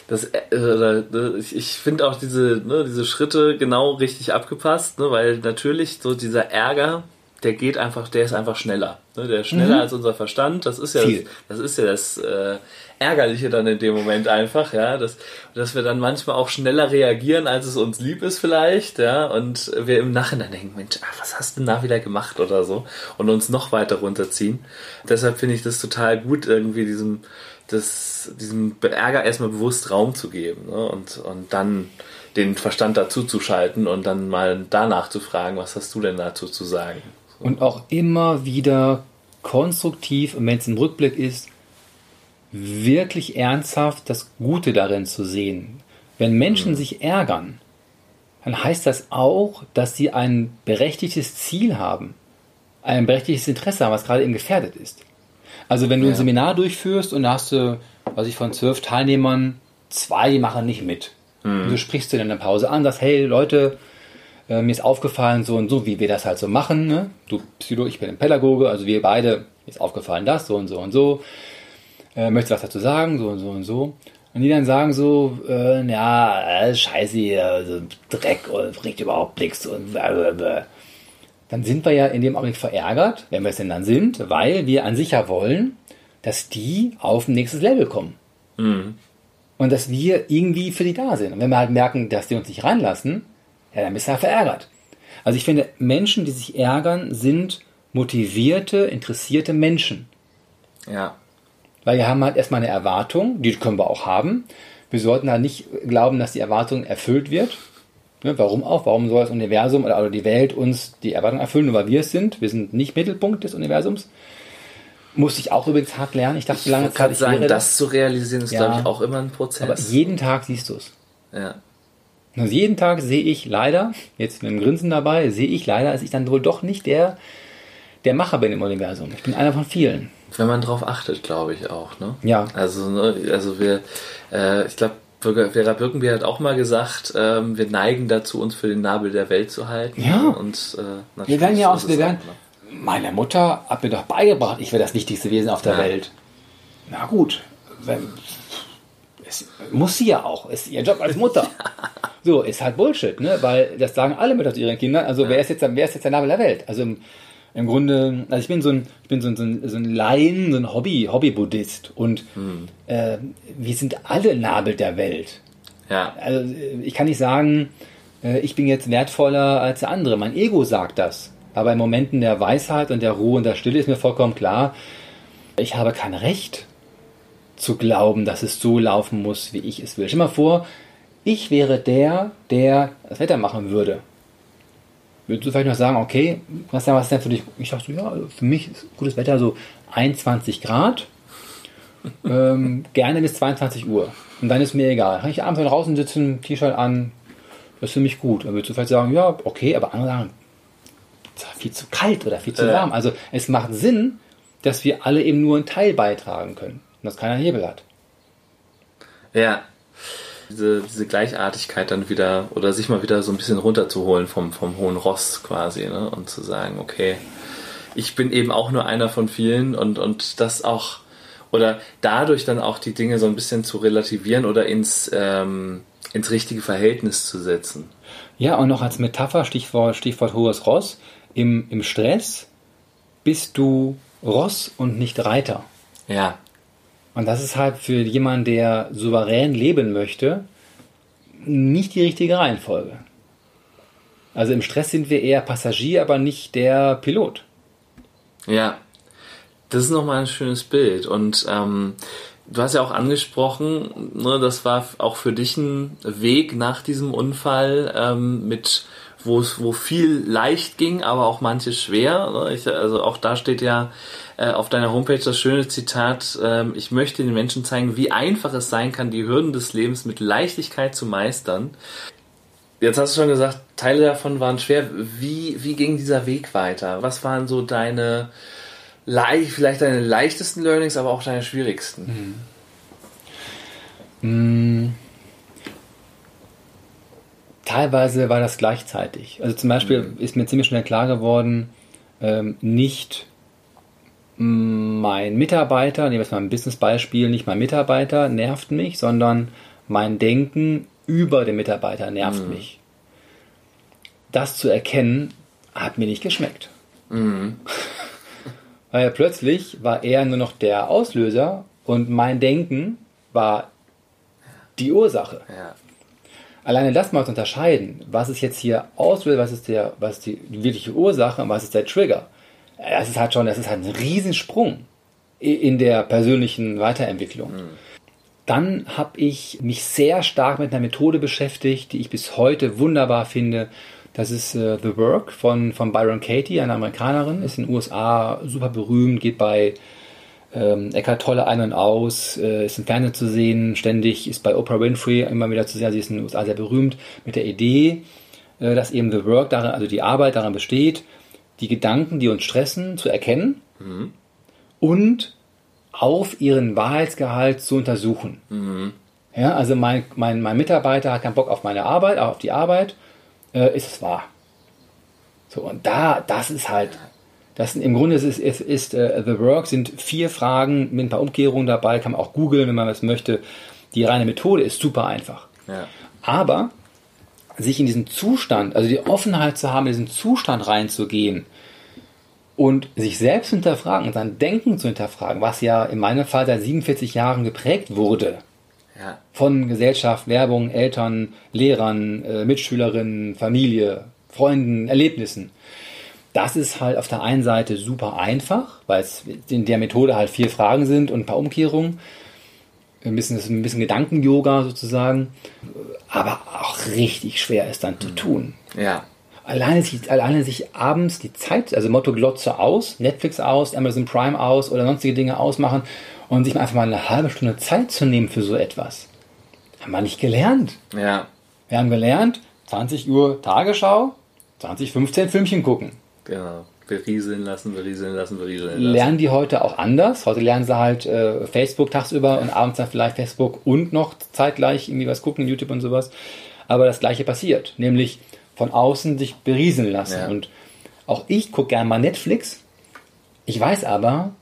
S1: Das, äh, ich finde auch diese, ne, diese Schritte genau richtig abgepasst, ne, weil natürlich so dieser Ärger, der geht einfach, der ist einfach schneller. Ne, der ist schneller mhm. als unser Verstand. Das ist ja, das, das, ist ja das äh, Ärgerliche dann in dem Moment einfach, ja, dass, dass wir dann manchmal auch schneller reagieren, als es uns lieb ist vielleicht, ja, und wir im Nachhinein denken, Mensch, ach, was hast du denn da wieder gemacht oder so und uns noch weiter runterziehen. Deshalb finde ich das total gut, irgendwie diesem, das, diesem Ärger erstmal bewusst Raum zu geben ne, und, und dann den Verstand dazu zu schalten und dann mal danach zu fragen, was hast du denn dazu zu sagen.
S2: So. Und auch immer wieder konstruktiv, und wenn es ein Rückblick ist, wirklich ernsthaft das Gute darin zu sehen. Wenn Menschen mhm. sich ärgern, dann heißt das auch, dass sie ein berechtigtes Ziel haben, ein berechtigtes Interesse haben, was gerade eben gefährdet ist. Also wenn du ja. ein Seminar durchführst und da hast du, was ich von zwölf Teilnehmern, zwei, die machen nicht mit. Mhm. Du sprichst du in der Pause an, sagst, hey Leute, äh, mir ist aufgefallen so und so, wie wir das halt so machen. Ne? Du Psycho, ich bin ein Pädagoge, also wir beide, mir ist aufgefallen das, so und so und so äh, möchtest du was dazu sagen, so und so und so. Und die dann sagen so, äh, ja, äh, scheiße also Dreck und bringt überhaupt nichts und blablabla. Dann sind wir ja in dem Augenblick verärgert, wenn wir es denn dann sind, weil wir an sich ja wollen, dass die auf ein nächstes Level kommen. Mhm. Und dass wir irgendwie für die da sind. Und wenn wir halt merken, dass die uns nicht reinlassen, ja, dann bist du ja verärgert. Also ich finde, Menschen, die sich ärgern, sind motivierte, interessierte Menschen.
S1: Ja.
S2: Weil wir haben halt erstmal eine Erwartung, die können wir auch haben. Wir sollten halt nicht glauben, dass die Erwartung erfüllt wird. Ne, warum auch? Warum soll das Universum oder die Welt uns die Erwartung erfüllen, nur weil wir es sind? Wir sind nicht Mittelpunkt des Universums. Musste ich auch übrigens hart lernen. Ich dachte
S1: ich lange Zeit, ich
S2: sagen,
S1: das, das zu realisieren, ist, ja, glaube ich, auch immer ein Prozess. Aber
S2: jeden Tag siehst du es.
S1: Ja.
S2: Also jeden Tag sehe ich leider, jetzt mit einem Grinsen dabei, sehe ich leider, dass ich dann wohl doch nicht der, der Macher bin im Universum. Ich bin einer von vielen.
S1: Wenn man darauf achtet, glaube ich auch. Ne?
S2: Ja.
S1: Also, ne, also wir, äh, ich glaube, Vera Birkenbier hat auch mal gesagt, ähm, wir neigen dazu, uns für den Nabel der Welt zu halten.
S2: Ja.
S1: Und
S2: äh, wir werden ja auch, wir werden, ne? meine Mutter hat mir doch beigebracht, ich wäre das wichtigste Wesen auf der ja. Welt. Na gut, wenn, es muss sie ja auch, ist ihr Job als Mutter. So, ist halt Bullshit, ne? Weil das sagen alle Mütter zu ihren Kindern. Also ja. wer ist jetzt, wer ist jetzt der Nabel der Welt? Also im, im Grunde, also ich bin so ein, ich bin so ein, so ein, so ein Laien, so ein Hobby, Hobby-Buddhist und hm. äh, wir sind alle Nabel der Welt.
S1: Ja.
S2: Also ich kann nicht sagen, äh, ich bin jetzt wertvoller als der andere. Mein Ego sagt das. Aber in Momenten der Weisheit und der Ruhe und der Stille ist mir vollkommen klar, ich habe kein Recht zu glauben, dass es so laufen muss, wie ich es will. Stell dir mal vor, ich wäre der, der das Wetter machen würde. Würdest du vielleicht noch sagen, okay, was ist denn für dich? Ich so, ja, für mich ist gutes Wetter so 21 Grad, ähm, gerne bis 22 Uhr. Und dann ist mir egal. Kann ich abends draußen sitzen, T-Shirt an, das ist für mich gut. Dann würdest du vielleicht sagen, ja, okay, aber andere sagen, es ist viel zu kalt oder viel zu warm. Also es macht Sinn, dass wir alle eben nur einen Teil beitragen können und dass keiner Hebel hat.
S1: Ja, diese, diese Gleichartigkeit dann wieder oder sich mal wieder so ein bisschen runterzuholen vom, vom hohen Ross quasi ne? und zu sagen, okay, ich bin eben auch nur einer von vielen und, und das auch oder dadurch dann auch die Dinge so ein bisschen zu relativieren oder ins, ähm, ins richtige Verhältnis zu setzen.
S2: Ja, und noch als Metapher, Stichwort, Stichwort hohes Ross, im, im Stress bist du Ross und nicht Reiter.
S1: Ja.
S2: Und das ist halt für jemanden, der souverän leben möchte, nicht die richtige Reihenfolge. Also im Stress sind wir eher Passagier, aber nicht der Pilot.
S1: Ja, das ist nochmal ein schönes Bild. Und ähm, du hast ja auch angesprochen, ne, das war auch für dich ein Weg nach diesem Unfall ähm, mit wo es wo viel leicht ging, aber auch manches schwer. Ne? Ich, also auch da steht ja äh, auf deiner Homepage das schöne Zitat, äh, ich möchte den Menschen zeigen, wie einfach es sein kann, die Hürden des Lebens mit Leichtigkeit zu meistern. Jetzt hast du schon gesagt, Teile davon waren schwer. Wie, wie ging dieser Weg weiter? Was waren so deine, vielleicht deine leichtesten Learnings, aber auch deine schwierigsten?
S2: Mhm. Teilweise war das gleichzeitig. Also zum Beispiel mhm. ist mir ziemlich schnell klar geworden, ähm, nicht mein Mitarbeiter, nehmen wir jetzt mal ein Business-Beispiel, nicht mein Mitarbeiter nervt mich, sondern mein Denken über den Mitarbeiter nervt mhm. mich. Das zu erkennen, hat mir nicht geschmeckt. Mhm. Weil plötzlich war er nur noch der Auslöser und mein Denken war die Ursache.
S1: Ja
S2: alleine das mal zu unterscheiden, was ist jetzt hier Auslöser, was ist, der, was ist die wirkliche Ursache und was ist der Trigger, das ist halt schon, das ist halt ein Riesensprung in der persönlichen Weiterentwicklung. Mhm. Dann habe ich mich sehr stark mit einer Methode beschäftigt, die ich bis heute wunderbar finde. Das ist uh, The Work von, von Byron Katie, eine Amerikanerin, ist in den USA super berühmt, geht bei ähm, Eckhart Tolle ein und aus, äh, ist im Fernsehen zu sehen, ständig ist bei Oprah Winfrey immer wieder zu sehen, sie ist in den USA sehr berühmt, mit der Idee, äh, dass eben The Work, darin, also die Arbeit daran besteht, die Gedanken, die uns stressen, zu erkennen mhm. und auf ihren Wahrheitsgehalt zu untersuchen. Mhm. Ja, also mein, mein, mein Mitarbeiter hat keinen Bock auf meine Arbeit, auf die Arbeit, äh, ist es wahr. So, und da, das ist halt das im Grunde ist, ist, ist uh, The Work sind vier Fragen mit ein paar Umkehrungen dabei, kann man auch googeln, wenn man das möchte. Die reine Methode ist super einfach.
S1: Ja.
S2: Aber sich in diesen Zustand, also die Offenheit zu haben, in diesen Zustand reinzugehen und sich selbst hinterfragen und sein Denken zu hinterfragen, was ja in meinem Fall seit 47 Jahren geprägt wurde.
S1: Ja.
S2: Von Gesellschaft, Werbung, Eltern, Lehrern, äh, Mitschülerinnen, Familie, Freunden, Erlebnissen. Das ist halt auf der einen Seite super einfach, weil es in der Methode halt vier Fragen sind und ein paar Umkehrungen. Ein bisschen, ein bisschen Gedanken-Yoga sozusagen. aber auch richtig schwer ist dann zu
S1: Mhm.
S2: tun.
S1: Ja.
S2: Alleine sich, alleine sich abends die Zeit, also Motto Glotze aus, Netflix aus, Amazon Prime aus oder sonstige Dinge ausmachen und sich einfach mal eine halbe Stunde Zeit zu nehmen für so etwas. Haben wir nicht gelernt.
S1: Ja.
S2: Wir haben gelernt, 20 Uhr Tagesschau, 2015 Filmchen gucken.
S1: Genau. Berieseln lassen, berieseln lassen, berieseln lassen.
S2: Lernen die heute auch anders? Heute lernen sie halt äh, Facebook tagsüber und abends dann vielleicht Facebook und noch zeitgleich irgendwie was gucken, YouTube und sowas. Aber das gleiche passiert, nämlich von außen sich berieseln lassen.
S1: Ja.
S2: Und auch ich gucke gerne mal Netflix. Ich weiß aber,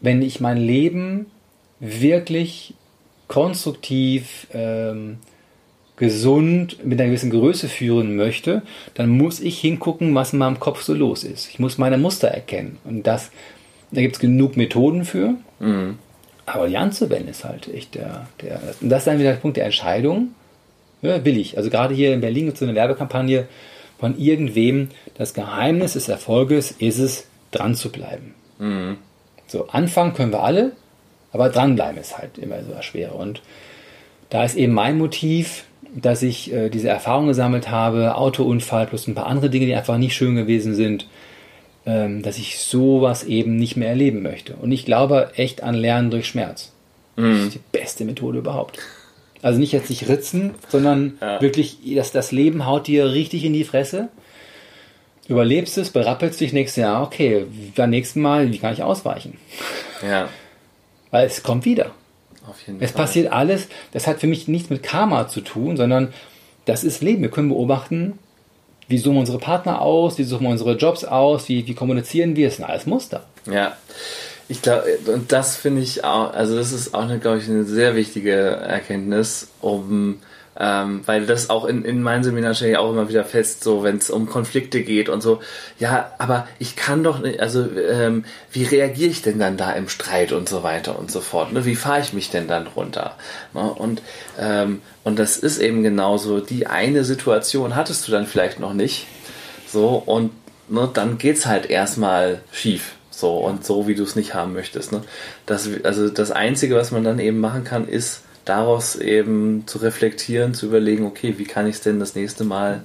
S2: wenn ich mein Leben wirklich konstruktiv, ähm, gesund mit einer gewissen Größe führen möchte, dann muss ich hingucken, was in meinem Kopf so los ist. Ich muss meine Muster erkennen. Und das, da gibt es genug Methoden für. Aber die anzuwenden ist halt echt der, der. Und das ist dann wieder der Punkt der Entscheidung. Ja, will ich. Also gerade hier in Berlin gibt es so eine Werbekampagne von irgendwem. Das Geheimnis des Erfolges ist es, dran zu bleiben. So, anfangen können wir alle, aber dranbleiben ist halt immer so schwer. Und da ist eben mein Motiv, dass ich äh, diese Erfahrung gesammelt habe, Autounfall plus ein paar andere Dinge, die einfach nicht schön gewesen sind, ähm, dass ich sowas eben nicht mehr erleben möchte. Und ich glaube echt an Lernen durch Schmerz. Das ist die beste Methode überhaupt. Also nicht jetzt sich ritzen, sondern
S1: Ja.
S2: wirklich, das, das Leben haut dir richtig in die Fresse. Überlebst es, berappelst dich nächstes Jahr, okay, beim nächsten Mal, wie kann ich ausweichen?
S1: Ja.
S2: Weil es kommt wieder.
S1: Auf jeden
S2: Es
S1: Fall.
S2: passiert alles, das hat für mich nichts mit Karma zu tun, sondern das ist Leben. Wir können beobachten, wie suchen unsere Partner aus, wie suchen wir unsere Jobs aus, wie, wie kommunizieren wir, es sind alles Muster.
S1: Ja, ich glaube, und das finde ich auch, also das ist auch, eine, glaube ich, eine sehr wichtige Erkenntnis, um, ähm, weil das auch in, in meinen Seminaren stelle ich auch immer wieder fest, so wenn es um Konflikte geht und so, ja, aber ich kann doch nicht, also ähm, wie reagiere ich denn dann da im Streit und so weiter und so fort, ne? wie fahre ich mich denn dann runter? Ne? Und, ähm, und das ist eben genauso, die eine Situation hattest du dann vielleicht noch nicht, so und ne, dann geht's halt erstmal schief. So und so, wie du es nicht haben möchtest. Ne? Das, also das Einzige, was man dann eben machen kann, ist daraus eben zu reflektieren, zu überlegen, okay, wie kann ich es denn das nächste Mal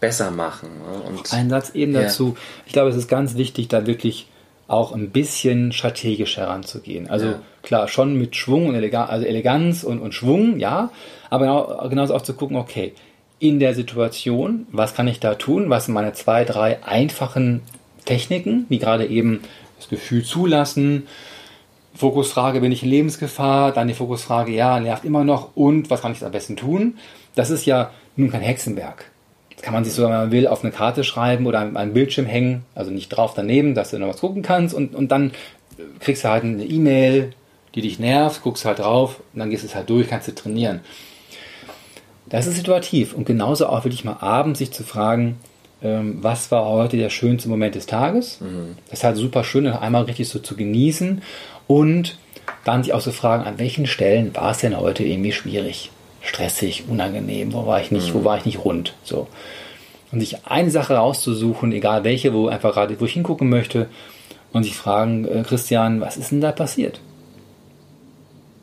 S1: besser machen? Ne? Und
S2: Ein Satz eben
S1: Ja.
S2: dazu. Ich glaube, es ist ganz wichtig, da wirklich auch ein bisschen strategisch heranzugehen. Also
S1: Ja.
S2: klar, schon mit Schwung und Eleganz, also Eleganz und, und Schwung, ja, aber genau- genauso auch zu gucken, okay, in der Situation, was kann ich da tun? Was sind meine zwei, drei einfachen Techniken, wie gerade eben das Gefühl zulassen, Fokusfrage, bin ich in Lebensgefahr? Dann die Fokusfrage, ja, nervt immer noch. Und was kann ich am besten tun? Das ist ja nun kein Hexenwerk. Das kann man sich sogar, wenn man will, auf eine Karte schreiben oder an einen Bildschirm hängen. Also nicht drauf daneben, dass du noch was gucken kannst. Und, und dann kriegst du halt eine E-Mail, die dich nervt, guckst halt drauf und dann gehst du es halt durch, kannst du trainieren. Das ist situativ. Und genauso auch wirklich mal abends sich zu fragen, ähm, was war heute der schönste Moment des Tages? Das ist halt super schön, einmal richtig so zu genießen und dann sich auch zu fragen, an welchen Stellen war es denn heute irgendwie schwierig, stressig, unangenehm, wo war ich nicht, wo war ich nicht rund, so. Und sich eine Sache rauszusuchen, egal welche, wo einfach gerade, wo ich hingucken möchte und sich fragen, äh, Christian, was ist denn da passiert?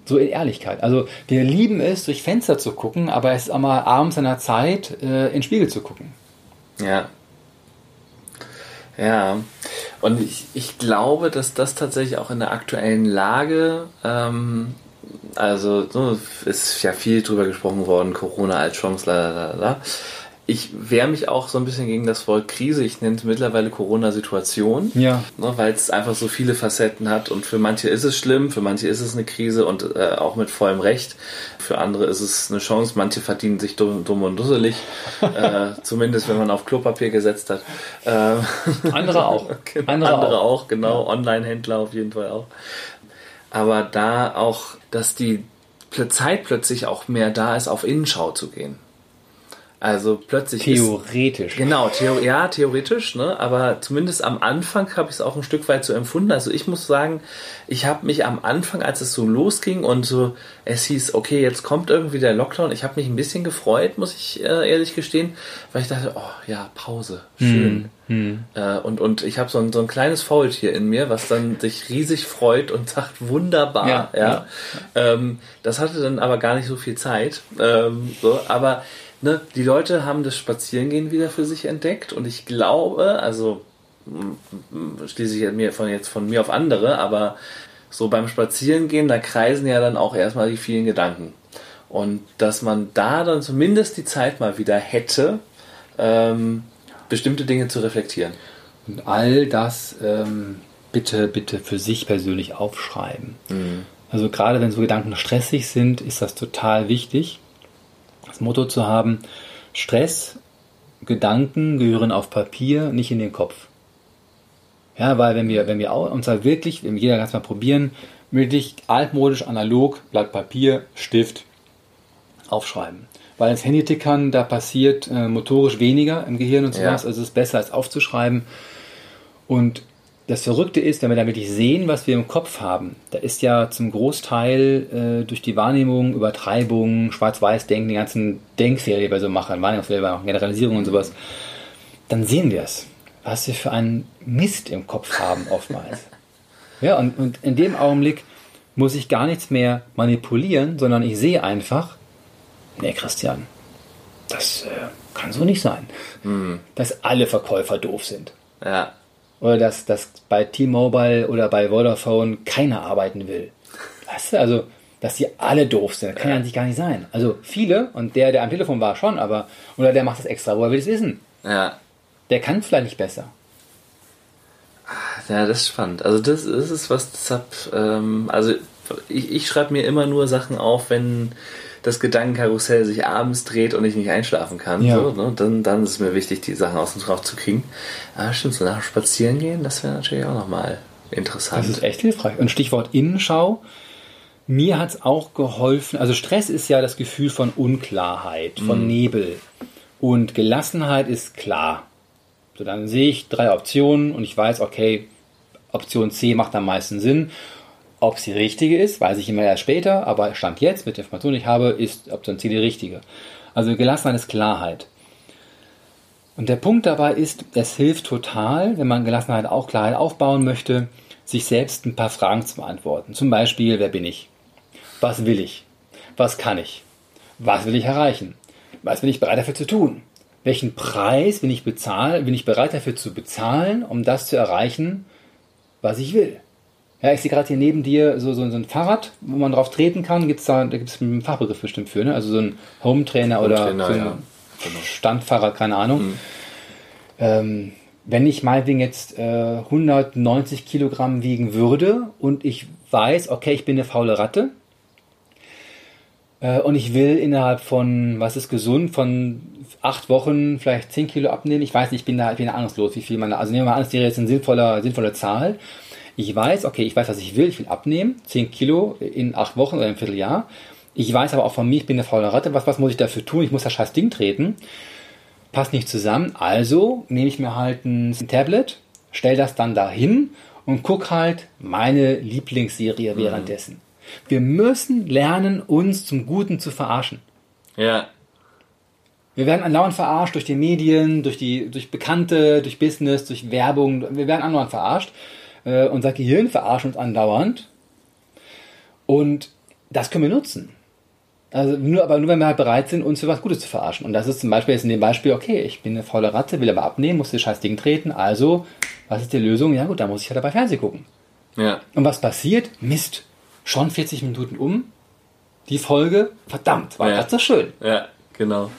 S2: So in Ehrlichkeit. Also wir lieben es, durch Fenster zu gucken, aber es ist auch mal abends an der Zeit, äh, in den Spiegel zu gucken.
S1: Ja. Ja. Und ich, ich glaube, dass das tatsächlich auch in der aktuellen Lage, ähm, also so, ist ja viel drüber gesprochen worden, Corona als Chance, la, la, la, la. Ich wehre mich auch so ein bisschen gegen das Wort Krise. Ich nenne es mittlerweile Corona-Situation.
S2: Ja.
S1: Ne, weil es einfach so viele Facetten hat und für manche ist es schlimm, für manche ist es eine Krise und äh, auch mit vollem Recht. Für andere ist es eine Chance, manche verdienen sich dumm, dumm und dusselig, äh, zumindest wenn man auf Klopapier gesetzt hat. Ähm,
S2: Andere auch.
S1: Genau,
S2: Andere
S1: andere,
S2: auch.
S1: genau, Online-Händler auf jeden Fall auch. Aber da auch, dass die Zeit plötzlich auch mehr da ist, auf Innenschau zu gehen. Also plötzlich ist,
S2: Theoretisch.
S1: Genau, theo ja, theoretisch, ne? aber zumindest am Anfang habe ich es auch ein Stück weit so empfunden. Also ich muss sagen, ich habe mich am Anfang, als es so losging und so, es hieß, okay, jetzt kommt irgendwie der Lockdown, ich habe mich ein bisschen gefreut, muss ich äh, ehrlich gestehen, weil ich dachte, oh ja, Pause, schön. Hm. Äh, und, und ich habe so ein, so ein kleines Faultier in mir, was dann sich riesig freut und sagt, wunderbar. Ja, ja. ja. Ähm, das hatte dann aber gar nicht so viel Zeit. Ähm, so, aber ne, die Leute haben das Spazierengehen wieder für sich entdeckt und ich glaube, also schließe ich mir von jetzt von mir auf andere, aber so beim Spazierengehen, da kreisen ja dann auch erstmal die vielen Gedanken. Und dass man da dann zumindest die Zeit mal wieder hätte, ähm, bestimmte Dinge zu reflektieren.
S2: Und all das ähm, bitte, bitte für sich persönlich aufschreiben. Mhm. Also gerade wenn so Gedanken stressig sind, ist das total wichtig, das Motto zu haben, Stress, Gedanken gehören auf Papier, nicht in den Kopf. Ja, weil wenn wir, wenn wir uns da wirklich, wenn jeder ganz mal probieren, wirklich altmodisch, analog, Blatt Papier, Stift, aufschreiben. Weil ins Handy tickern, da passiert äh, motorisch weniger im Gehirn und sowas, ja. also es ist besser als aufzuschreiben. Und das Verrückte ist, wenn wir damit nicht sehen, was wir im Kopf haben, da ist ja zum Großteil äh, durch die Wahrnehmung, Übertreibung, Schwarz-Weiß-Denken, die ganzen Denkfehler, die wir so machen, Wahrnehmungsfehler, Generalisierung und sowas, dann sehen wir es was wir für einen Mist im Kopf haben oftmals. Ja, und, und in dem Augenblick muss ich gar nichts mehr manipulieren, sondern ich sehe einfach, nee, Christian, das äh, kann so nicht sein, mhm. dass alle Verkäufer doof sind.
S1: Ja.
S2: Oder dass, dass bei T-Mobile oder bei Vodafone keiner arbeiten will. Weißt du, also, dass die alle doof sind, das kann ja eigentlich gar nicht sein. Also viele, und der, der am Telefon war, schon, aber, oder der macht das extra, woher will es wissen?
S1: Ja.
S2: Der kann es vielleicht nicht besser.
S1: Ja, das ist spannend. Also das, das ist was, deshalb, ähm, also ich, ich schreibe mir immer nur Sachen auf, wenn das Gedankenkarussell sich abends dreht und ich nicht einschlafen kann. Ja. So, ne? dann, dann ist es mir wichtig, die Sachen aus dem Drauf zu kriegen. Aber stimmt, so nach Spazieren gehen, das wäre natürlich auch nochmal interessant.
S2: Das ist echt hilfreich. Und Stichwort Innenschau. Mir hat es auch geholfen. Also Stress ist ja das Gefühl von Unklarheit, von mhm. Nebel. Und Gelassenheit ist klar. So, dann sehe ich drei Optionen und ich weiß, okay, Option C macht am meisten Sinn. Ob es die richtige ist, weiß ich immer erst später, aber Stand jetzt mit der Information, die ich habe, ist Option C die richtige. Also Gelassenheit ist Klarheit. Und der Punkt dabei ist, es hilft total, wenn man Gelassenheit auch Klarheit aufbauen möchte, sich selbst ein paar Fragen zu beantworten. Zum Beispiel, wer bin ich? Was will ich? Was kann ich? Was will ich erreichen? Was bin ich bereit dafür zu tun? welchen Preis bin ich bezahl, bin ich bereit dafür zu bezahlen, um das zu erreichen, was ich will. Ja, ich sehe gerade hier neben dir so, so, so, ein Fahrrad, wo man drauf treten kann. Gibt's da, da gibt es einen Fachbegriff bestimmt für, ne? Also so ein Home-Trainer oder so ein ja. Standfahrrad, keine Ahnung. Mhm. Ähm, wenn ich meinetwegen jetzt äh, 190 Kilogramm wiegen würde und ich weiß, okay, ich bin eine faule Ratte, äh, und ich will innerhalb von, was ist gesund, von acht Wochen vielleicht zehn Kilo abnehmen. Ich weiß nicht, ich bin da, ich bin da ahnungslos, wie viel man da, also nehmen wir mal an, das wäre jetzt eine sinnvolle, sinnvolle Zahl. Ich weiß, okay, ich weiß, was ich will, ich will abnehmen, zehn Kilo in acht Wochen oder im Vierteljahr. Ich weiß aber auch von mir, ich bin eine faule Ratte, was, was muss ich dafür tun? Ich muss das scheiß Ding treten. Passt nicht zusammen. Also nehme ich mir halt ein Tablet, stell das dann dahin und guck halt meine Lieblingsserie mhm. währenddessen. Wir müssen lernen, uns zum Guten zu verarschen.
S1: Ja.
S2: Wir werden andauernd verarscht durch die Medien, durch die, durch Bekannte, durch Business, durch Werbung. Wir werden andauernd verarscht. Äh, unser Gehirn verarscht uns andauernd. Und das können wir nutzen. Also nur, aber nur wenn wir halt bereit sind, uns für was Gutes zu verarschen. Und das ist zum Beispiel jetzt in dem Beispiel, okay, ich bin eine faule Ratte, will aber abnehmen, muss das scheiß Ding treten, also, was ist die Lösung? Ja gut, da muss ich halt dabei Fernsehen gucken.
S1: Ja.
S2: Und was passiert? Mist schon 40 Minuten um. Die Folge, verdammt, war ja. das so schön.
S1: Ja, genau.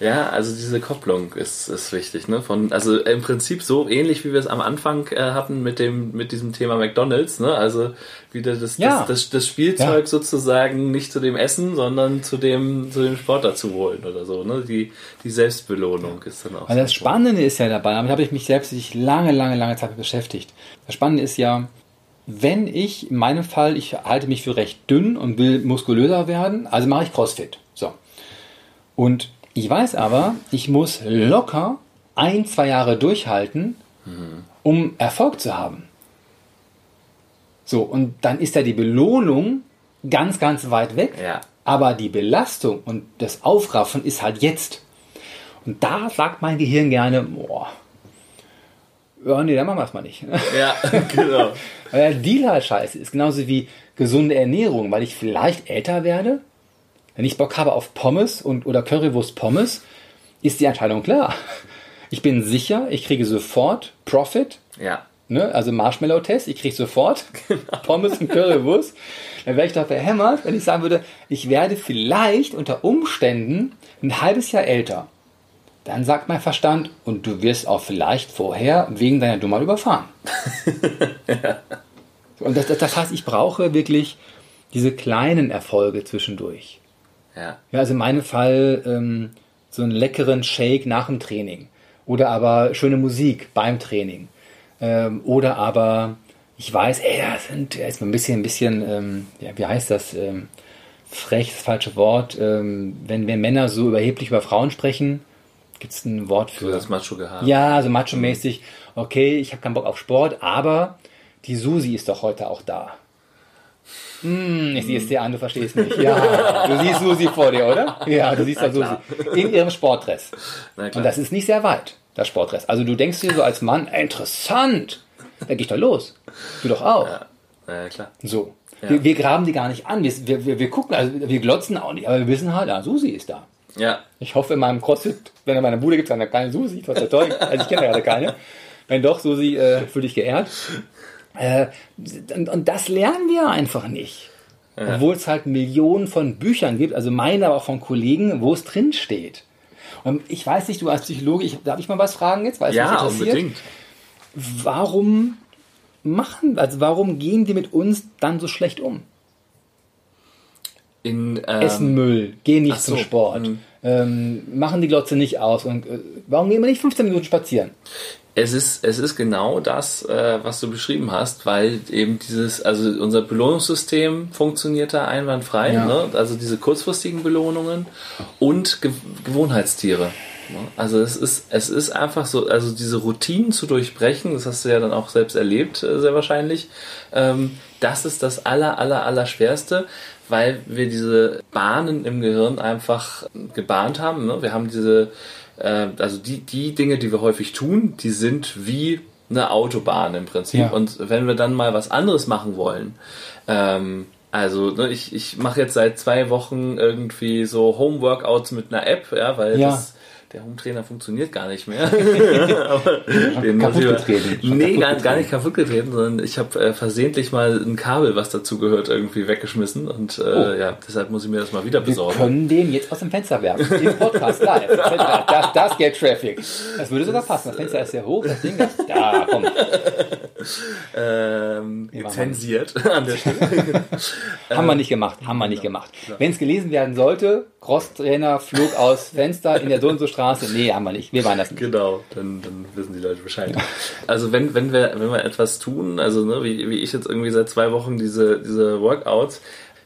S1: Ja, also diese Kopplung ist, ist wichtig. Ne? Von, also im Prinzip so ähnlich wie wir es am Anfang äh, hatten mit dem mit diesem Thema McDonalds. Ne? Also wieder das, ja. das, das, das, Spielzeug ja. sozusagen nicht zu dem Essen, sondern zu dem zu dem Sport dazu holen oder so. Ne? Die, die Selbstbelohnung ist dann auch.
S2: Weil so das Spannende ist ja dabei, damit habe ich mich selbst sich lange, lange, lange Zeit beschäftigt. Das Spannende ist ja, wenn ich, in meinem Fall, ich halte mich für recht dünn und will muskulöser werden, also mache ich CrossFit. So. Und ich weiß aber, ich muss locker ein, zwei Jahre durchhalten, um Erfolg zu haben. So, und dann ist da die Belohnung ganz, ganz weit weg.
S1: Ja.
S2: Aber die Belastung und das Aufraffen ist halt jetzt. Und da sagt mein Gehirn gerne, boah, ja, nee, dann machen wir es mal nicht.
S1: Ja, genau.
S2: weil der Deal halt scheiße ist. Genauso wie gesunde Ernährung, weil ich vielleicht älter werde. Wenn ich Bock habe auf Pommes und, oder Currywurst Pommes, ist die Entscheidung klar. Ich bin sicher, ich kriege sofort Profit.
S1: Ja.
S2: Ne? Also Marshmallow-Test, ich kriege sofort Pommes und Currywurst. Dann wäre ich doch verhämmert, wenn ich sagen würde, ich werde vielleicht unter Umständen ein halbes Jahr älter. Dann sagt mein Verstand, und du wirst auch vielleicht vorher wegen deiner Dummheit überfahren. Und das, das, das heißt, ich brauche wirklich diese kleinen Erfolge zwischendurch.
S1: Ja.
S2: Ja, also in meinem Fall ähm, so einen leckeren Shake nach dem Training. Oder aber schöne Musik beim Training. Ähm, oder aber, ich weiß, ey, da sind, da ist man ein bisschen, ein bisschen, ähm, ja, wie heißt das? Ähm, frech, das falsche Wort. Ähm, wenn, wenn Männer so überheblich über Frauen sprechen, gibt es ein Wort für.
S1: So das Macho-Gehabe.
S2: Ja, so macho-mäßig. Okay, ich habe keinen Bock auf Sport, aber die Susi ist doch heute auch da. Hm, ich sehe es dir an, du verstehst mich. Ja, du siehst Susi vor dir, oder? Ja, du siehst da Susi. In ihrem Sportdress. Und das ist nicht sehr weit, das Sportdress. Also du denkst dir so als Mann, interessant. Da geh ich doch los. Du doch auch.
S1: Ja, ja, klar.
S2: So. Wir, wir graben die gar nicht an. Wir, wir, wir gucken, also wir glotzen auch nicht, aber wir wissen halt, ah, Susi ist da.
S1: Ja,
S2: Ich hoffe, in meinem CrossFit, wenn er meine Bude gibt, dann hat er keine Susi. Das ist toll. Also ich kenne ja gerade keine. Wenn doch, Susi, äh, fühl dich geehrt. Äh, und, und das lernen wir einfach nicht. Obwohl es halt Millionen von Büchern gibt, also meine, aber auch von Kollegen, wo es drin steht. Und ich weiß nicht, du als Psychologe, ich, darf ich mal was fragen jetzt, weil mich
S1: ja
S2: interessiert?
S1: unbedingt.
S2: Warum machen, also warum gehen die mit uns dann so schlecht um?
S1: In, ähm,
S2: Essen Müll, gehen nicht
S1: so,
S2: zum Sport,
S1: hm.
S2: ähm, machen die Glotze nicht aus und äh, warum gehen wir nicht 15 Minuten spazieren?
S1: Es ist, es ist genau das, äh, was du beschrieben hast, weil eben dieses, also unser Belohnungssystem funktioniert da einwandfrei,
S2: Ja.
S1: ne? also diese kurzfristigen Belohnungen und Ge Gewohnheitstiere. ne? Also es ist, es ist einfach so, also diese Routinen zu durchbrechen, das hast du ja dann auch selbst erlebt, äh, sehr wahrscheinlich, ähm, das ist das aller, aller, aller Schwerste, weil wir diese Bahnen im Gehirn einfach gebahnt haben. Ne? Wir haben diese, äh, also die, die Dinge, die wir häufig tun, die sind wie eine Autobahn im Prinzip.
S2: Ja.
S1: Und wenn wir dann mal was anderes machen wollen, ähm, also ne, ich, ich mache jetzt seit zwei Wochen irgendwie so Home-Workouts mit einer App, ja, weil
S2: Ja.
S1: das, der Home-Trainer funktioniert gar nicht mehr. Den muss ich-
S2: getreten.
S1: Nee, gar, gar nicht kaputt getreten, sondern ich habe äh, versehentlich mal ein Kabel, was dazu gehört, irgendwie weggeschmissen und äh,
S2: Oh.
S1: ja, deshalb muss ich mir das mal wieder
S2: Wir
S1: besorgen.
S2: können den jetzt aus dem Fenster werfen. Im Podcast live. Das, das geht Traffic. Das würde sogar passen. Das Fenster ist sehr hoch. Das Ding, das, da, komm.
S1: Ähm,
S2: wir
S1: zensiert an der Stelle.
S2: Haben wir nicht gemacht. Haben wir nicht gemacht. Wenn es gelesen werden sollte, Crosstrainer flog aus Fenster in der so und so Straße. Nee, haben wir nicht. Wir waren das nicht.
S1: Genau, dann, dann wissen die Leute Bescheid. Also wenn, wenn wir, wenn wir etwas tun, also ne, wie, wie ich jetzt irgendwie seit zwei Wochen diese, diese Workouts,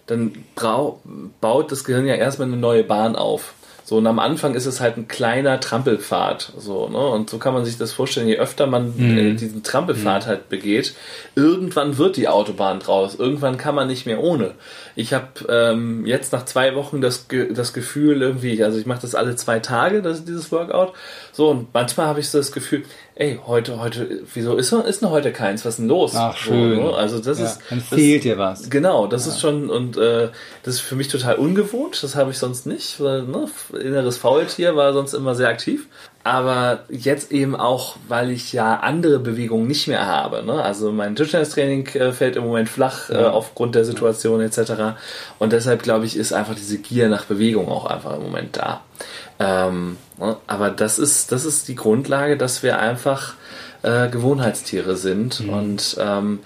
S1: dann brau, baut das Gehirn ja erstmal eine neue Bahn auf. So, und am Anfang ist es halt ein kleiner Trampelpfad. So, ne? Und so kann man sich das vorstellen, je öfter man äh, diesen Trampelpfad halt begeht, irgendwann wird die Autobahn draus. Irgendwann kann man nicht mehr ohne. Ich habe ähm, jetzt nach zwei Wochen das, das Gefühl irgendwie, also ich mache das alle zwei Tage, das, dieses Workout. So, und manchmal habe ich so das Gefühl, ey, heute, heute, wieso ist, ist denn heute keins? Was ist denn los?
S2: Ach, schön.
S1: Also das
S2: Ja,
S1: ist.
S2: dann
S1: das,
S2: fehlt dir was.
S1: Genau, das ist schon, und äh, das ist für mich total ungewohnt, das habe ich sonst nicht, weil ne, inneres Faultier war sonst immer sehr aktiv. Aber jetzt eben auch, weil ich ja andere Bewegungen nicht mehr habe. Ne? Also mein Tischtennistraining äh, fällt im Moment flach äh, aufgrund der Situation etc. Und deshalb glaube ich, ist einfach diese Gier nach Bewegung auch einfach im Moment da. Ähm, ne? Aber das ist, das ist die Grundlage, dass wir einfach äh, Gewohnheitstiere sind und ähm,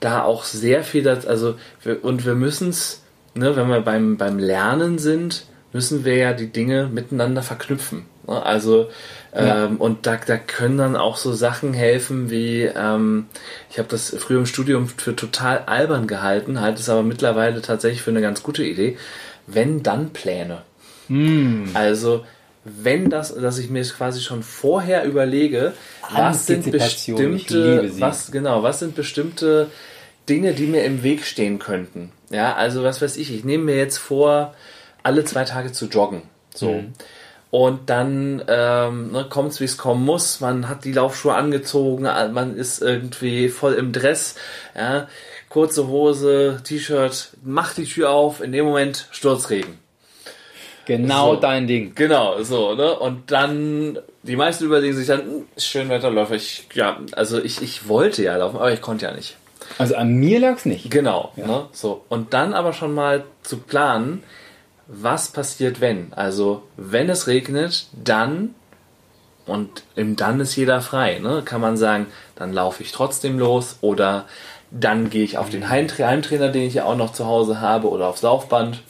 S1: da auch sehr viel, das, also wir, und wir müssen es, ne, wenn wir beim, beim Lernen sind, müssen wir ja die Dinge miteinander verknüpfen. Ne? Also ähm, und da, da können dann auch so Sachen helfen wie, ähm, ich habe das früher im Studium für total albern gehalten, halte es aber mittlerweile tatsächlich für eine ganz gute Idee, wenn dann Pläne. Also wenn das, dass ich mir quasi schon vorher überlege, was sind bestimmte, was genau, was sind bestimmte Dinge, die mir im Weg stehen könnten. Ja, also was weiß ich, ich nehme mir jetzt vor, alle zwei Tage zu joggen. So. Und dann ähm, ne, kommt es, wie es kommen muss. Man hat die Laufschuhe angezogen, man ist irgendwie voll im Dress. Ja. Kurze Hose, T-Shirt, macht die Tür auf, in dem Moment Sturzregen.
S2: Genau
S1: So.
S2: dein Ding.
S1: Genau, so, ne? Und dann, die meisten überlegen sich dann, hm, Schönwetterläufer, ich, ja, also ich, ich wollte ja laufen, aber ich konnte ja nicht.
S2: Also an mir lag's nicht.
S1: Genau, ne? So. Und dann aber schon mal zu planen, was passiert, wenn. Also, wenn es regnet, dann, und im Dann ist jeder frei, ne? Kann man sagen, dann laufe ich trotzdem los oder dann gehe ich auf den Heimtra Heimtrainer, den ich ja auch noch zu Hause habe, oder aufs Laufband.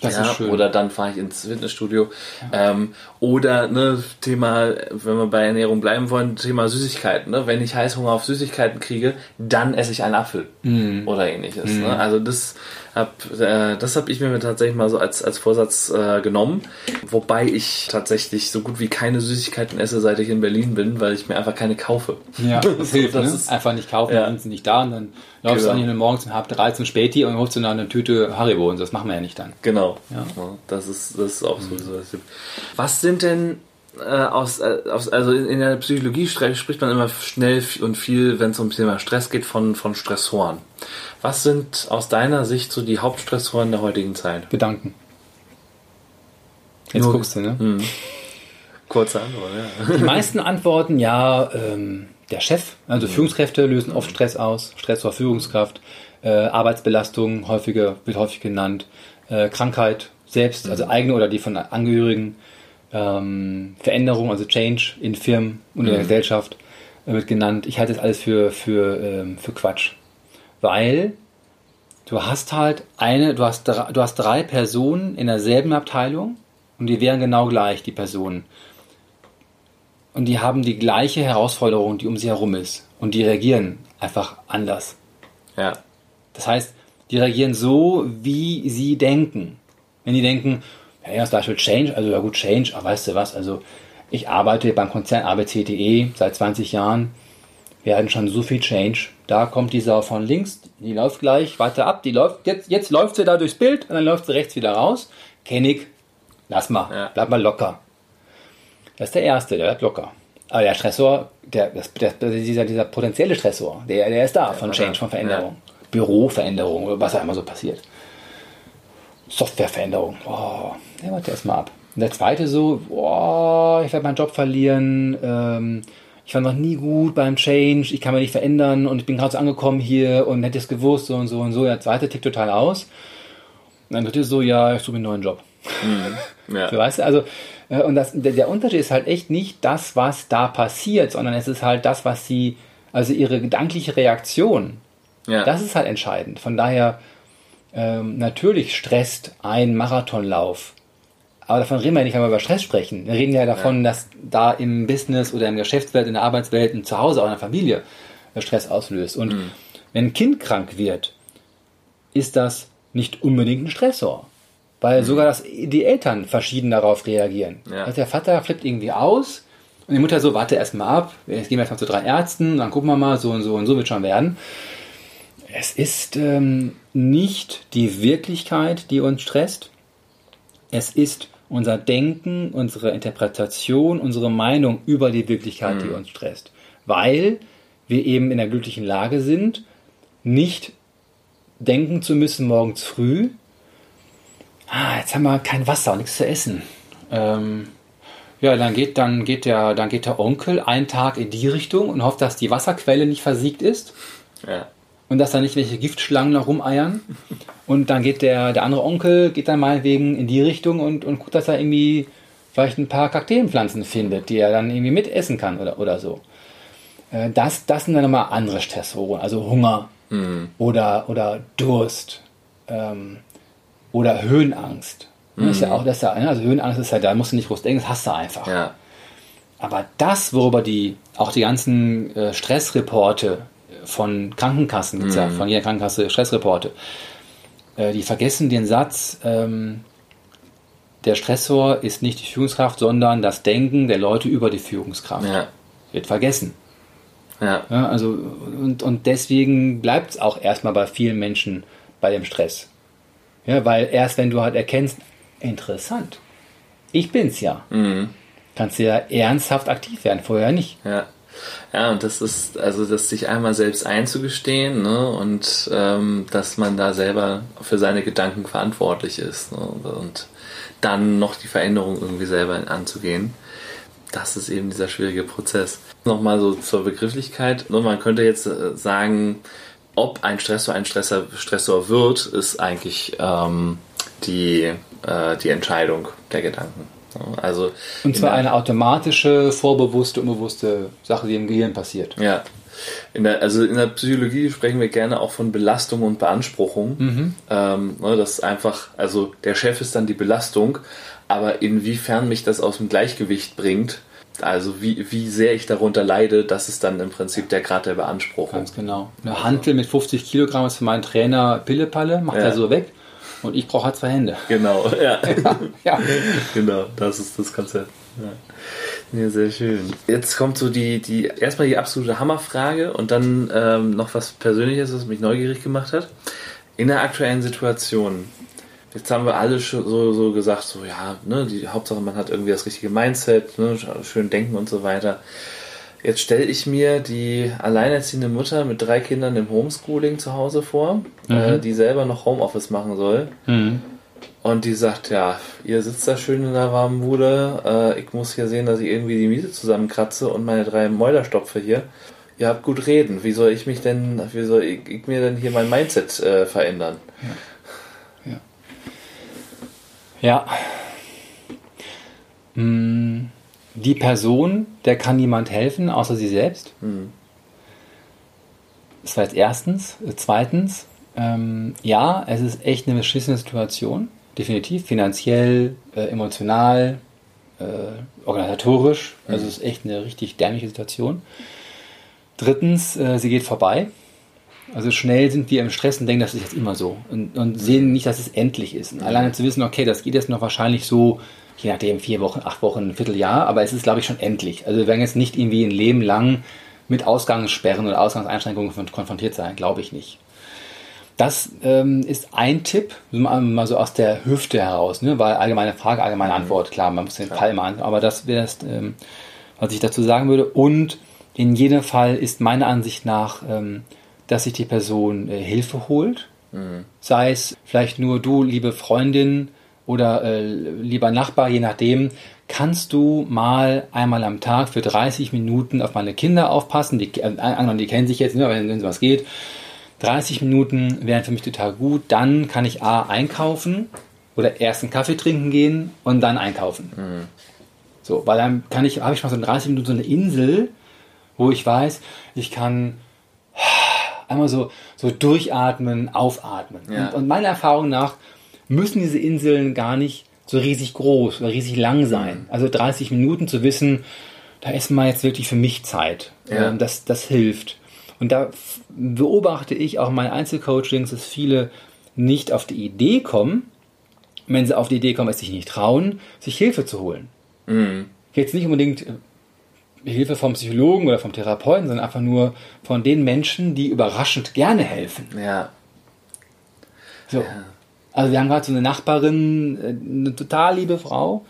S2: Das
S1: ja,
S2: ist schön.
S1: Oder dann fahre ich ins Fitnessstudio. Ähm, oder ne, Thema, wenn wir bei Ernährung bleiben wollen, Thema Süßigkeiten. Ne? Wenn ich Heißhunger auf Süßigkeiten kriege, dann esse ich einen Apfel
S2: Mhm.
S1: oder ähnliches. Ne? Also das hab, äh, das habe ich mir tatsächlich mal so als, als Vorsatz äh, genommen. Wobei ich tatsächlich so gut wie keine Süßigkeiten esse, seit ich in Berlin bin, weil ich mir einfach keine kaufe.
S2: Ja, das hilft.
S1: das
S2: ne?
S1: ist-
S2: Einfach nicht kaufen,
S1: Ja.
S2: dann sind sie nicht da und dann läufst
S1: Genau.
S2: du an morgens um halb drei zum Späti und holst du dann eine Tüte Haribo und so. das machen wir ja nicht dann.
S1: Genau.
S2: Ja.
S1: Das ist, das ist auch das Tipp. Was sind denn äh, aus, äh, aus, also in, in der Psychologie spricht man immer schnell und viel, wenn es um das Thema Stress geht, von, von Stressoren. Was sind aus deiner Sicht so die Hauptstressoren der heutigen Zeit?
S2: Gedanken. Jetzt
S1: Nur-
S2: guckst du, ne?
S1: Kurze Antwort, ja.
S2: Die meisten antworten ja, ähm, der Chef, also Führungskräfte lösen oft Stress aus, Stress zur Führungskraft, äh, Arbeitsbelastung häufiger, wird häufig genannt, äh, Krankheit selbst, also eigene oder die von Angehörigen, ähm, Veränderung, also Change in Firmen und in der Gesellschaft äh, wird genannt. Ich halte das alles für, für, ähm, für Quatsch. Weil du hast halt eine, du hast, drei, du hast drei Personen in derselben Abteilung und die wären genau gleich, die Personen. Und die haben die gleiche Herausforderung, die um sie herum ist. Und die reagieren einfach anders.
S1: Ja.
S2: Das heißt, die reagieren so, wie sie denken. Wenn die denken, ja, ja, das Beispiel Change, also ja gut, Change, aber weißt du was, also ich arbeite beim Konzern ABCDE seit 20 Jahren, wir hatten schon so viel Change, da kommt die Sau von links, die läuft gleich weiter ab, die läuft, jetzt, jetzt läuft sie da durchs Bild und dann läuft sie rechts wieder raus. Kenn ich, lass mal,
S1: Ja.
S2: bleib mal locker. Das ist der Erste, der bleibt locker. Aber der Stressor, der, das, der, dieser, dieser potenzielle Stressor, der, der ist da von Change, von Veränderung. Büroveränderung oder was auch immer so passiert. Softwareveränderung. Oh, der warte erst mal ab. Und der zweite so, boah, ich werde meinen Job verlieren. Ähm, ich war noch nie gut beim Change, ich kann mich nicht verändern und ich bin gerade so angekommen hier und hätte es gewusst, so und so und so. Der zweite tickt total aus. Und dann dritte so, ja, ich suche mir einen neuen Job.
S1: Ja.
S2: So, weißt du, also, äh, und das, der, der Unterschied ist halt echt nicht das, was da passiert, sondern es ist halt das, was sie, also ihre gedankliche Reaktion,
S1: ja.
S2: das ist halt entscheidend. Von daher, ähm, natürlich stresst ein Marathonlauf. Aber davon reden wir nicht, wenn wir über Stress sprechen. Wir reden ja davon, dass da im Business oder in der Geschäftswelt, in der Arbeitswelt und zu Hause auch in der Familie Stress auslöst. Und wenn ein Kind krank wird, ist das nicht unbedingt ein Stressor. Weil sogar das, die Eltern verschieden darauf reagieren.
S1: Ja.
S2: Also der Vater flippt irgendwie aus und die Mutter so, warte erst mal ab, jetzt gehen wir erstmal zu drei Ärzten, dann gucken wir mal, so und so und so wird schon werden. Es ist ähm, nicht die Wirklichkeit, die uns stresst. Es ist unser Denken, unsere Interpretation, unsere Meinung über die Wirklichkeit, die uns stresst. Weil wir eben in der glücklichen Lage sind, nicht denken zu müssen morgens früh, ah, jetzt haben wir kein Wasser und nichts zu essen. Ähm, ja, dann geht, dann, geht der, dann geht der Onkel einen Tag in die Richtung und hofft, dass die Wasserquelle nicht versiegt ist
S1: ja.
S2: Und dass da nicht welche Giftschlangen noch rumeiern. Und dann geht der, der andere Onkel, geht dann meinetwegen in die Richtung und, und guckt, dass er irgendwie vielleicht ein paar Kakteenpflanzen findet, die er dann irgendwie mitessen kann oder, oder so. Äh, Das, das sind dann nochmal andere Stressoren, also Hunger oder, oder Durst ähm, oder Höhenangst. Das ist ja auch, das ne, also Höhenangst ist ja, da musst du nicht groß denken, das hast du einfach.
S1: Ja.
S2: Aber das, worüber die, auch die ganzen äh, Stressreporte von Krankenkassen, gibt's ja von jeder Krankenkasse Stressreporte, äh, die vergessen den Satz, ähm, der Stressor ist nicht die Führungskraft, sondern das Denken der Leute über die Führungskraft.
S1: Ja.
S2: Wird vergessen.
S1: Ja.
S2: Ja, also, und, und deswegen bleibt es auch erstmal bei vielen Menschen bei dem Stress. Ja, weil erst wenn du halt erkennst, interessant, ich bin's ja. Mhm. Kannst du ja ernsthaft aktiv werden, vorher nicht.
S1: Ja. Ja, und das ist, also das sich einmal selbst einzugestehen ne, und ähm, dass man da selber für seine Gedanken verantwortlich ist ne, und dann noch die Veränderung irgendwie selber anzugehen. Das ist eben dieser schwierige Prozess. Nochmal so zur Begrifflichkeit. Ne, man könnte jetzt äh, sagen, ob ein Stressor ein Stressor, Stressor wird, ist eigentlich ähm, die, äh, die Entscheidung der Gedanken. Also
S2: und zwar eine automatische, vorbewusste, unbewusste Sache, die im Gehirn passiert.
S1: Ja. In der, also in der Psychologie sprechen wir gerne auch von Belastung und Beanspruchung. Mhm. Ähm, ne, das ist einfach, also der Chef ist dann die Belastung, aber inwiefern mich das aus dem Gleichgewicht bringt, also wie, wie sehr ich darunter leide, das ist dann im Prinzip der Grad der Beanspruchung.
S2: Ganz genau. Eine Hantel mit 50 Kilogramm ist für meinen Trainer Pillepalle, macht ja. er so weg. Und ich brauche halt zwei Hände.
S1: Genau, ja. ja, ja. Genau, das ist das Konzept. Ja. ja. sehr schön. Jetzt kommt so die, die erstmal die absolute Hammerfrage und dann ähm, noch was Persönliches, was mich neugierig gemacht hat. In der aktuellen Situation, jetzt haben wir alle so, so gesagt, so ja, ne, die Hauptsache man hat irgendwie das richtige Mindset, ne, schön denken und so weiter. Jetzt stelle ich mir die alleinerziehende Mutter mit drei Kindern im Homeschooling zu Hause vor, mhm. äh, die selber noch Homeoffice machen soll. Mhm. Und die sagt, ja, ihr sitzt da schön in der warmen Bude, äh, ich muss hier sehen, dass ich irgendwie die Miete zusammenkratze und meine drei Mäuler stopfe hier. Ihr habt gut reden. Wie soll ich mich denn, wie soll ich, ich mir denn hier mein Mindset äh, verändern?
S2: Ja. Ja. ja. Hm die Person, der kann niemand helfen, außer sie selbst. Mhm. Das war jetzt erstens. Zweitens, ähm, ja, es ist echt eine beschissene Situation. Definitiv. Finanziell, äh, emotional, äh, organisatorisch. Mhm. Also es ist echt eine richtig dämliche Situation. Drittens, äh, sie geht vorbei. Also schnell sind wir im Stress und denken, das ist jetzt immer so. Und, und sehen nicht, dass es endlich ist. Und alleine zu wissen, okay, das geht jetzt noch wahrscheinlich so je nachdem, vier Wochen, acht Wochen, ein Vierteljahr, aber es ist, glaube ich, schon endlich. Also wir werden jetzt nicht irgendwie ein Leben lang mit Ausgangssperren oder Ausgangseinschränkungen konfrontiert sein, glaube ich nicht. Das ähm, ist ein Tipp, mal so aus der Hüfte heraus, ne? weil allgemeine Frage, allgemeine mhm. Antwort, klar, man muss den Fall immer an, aber das wäre das, ähm, was ich dazu sagen würde. Und in jedem Fall ist meiner Ansicht nach, ähm, dass sich die Person äh, Hilfe holt, mhm. sei es vielleicht nur du, liebe Freundin, oder äh, lieber Nachbar, je nachdem, kannst du mal einmal am Tag für 30 Minuten auf meine Kinder aufpassen. Die, äh, die kennen sich jetzt, ne, wenn es was geht. 30 Minuten wären für mich total gut. Dann kann ich A einkaufen oder erst einen Kaffee trinken gehen und dann einkaufen. Mhm. So, weil dann kann ich, habe ich mal so 30 Minuten so eine Insel, wo ich weiß, ich kann einmal so, so durchatmen, aufatmen. Ja. Und, und meiner Erfahrung nach müssen diese Inseln gar nicht so riesig groß oder riesig lang sein. Also 30 Minuten zu wissen, da ist mal jetzt wirklich für mich Zeit. Ja. Ähm, das, das hilft. Und da beobachte ich auch in meinen Einzelcoachings, dass viele nicht auf die Idee kommen, wenn sie auf die Idee kommen, es sich nicht trauen, sich Hilfe zu holen. Mhm. Jetzt nicht unbedingt äh, Hilfe vom Psychologen oder vom Therapeuten, sondern einfach nur von den Menschen, die überraschend gerne helfen. Ja. So. Ja. Also wir haben gerade so eine Nachbarin, äh, eine total liebe Frau,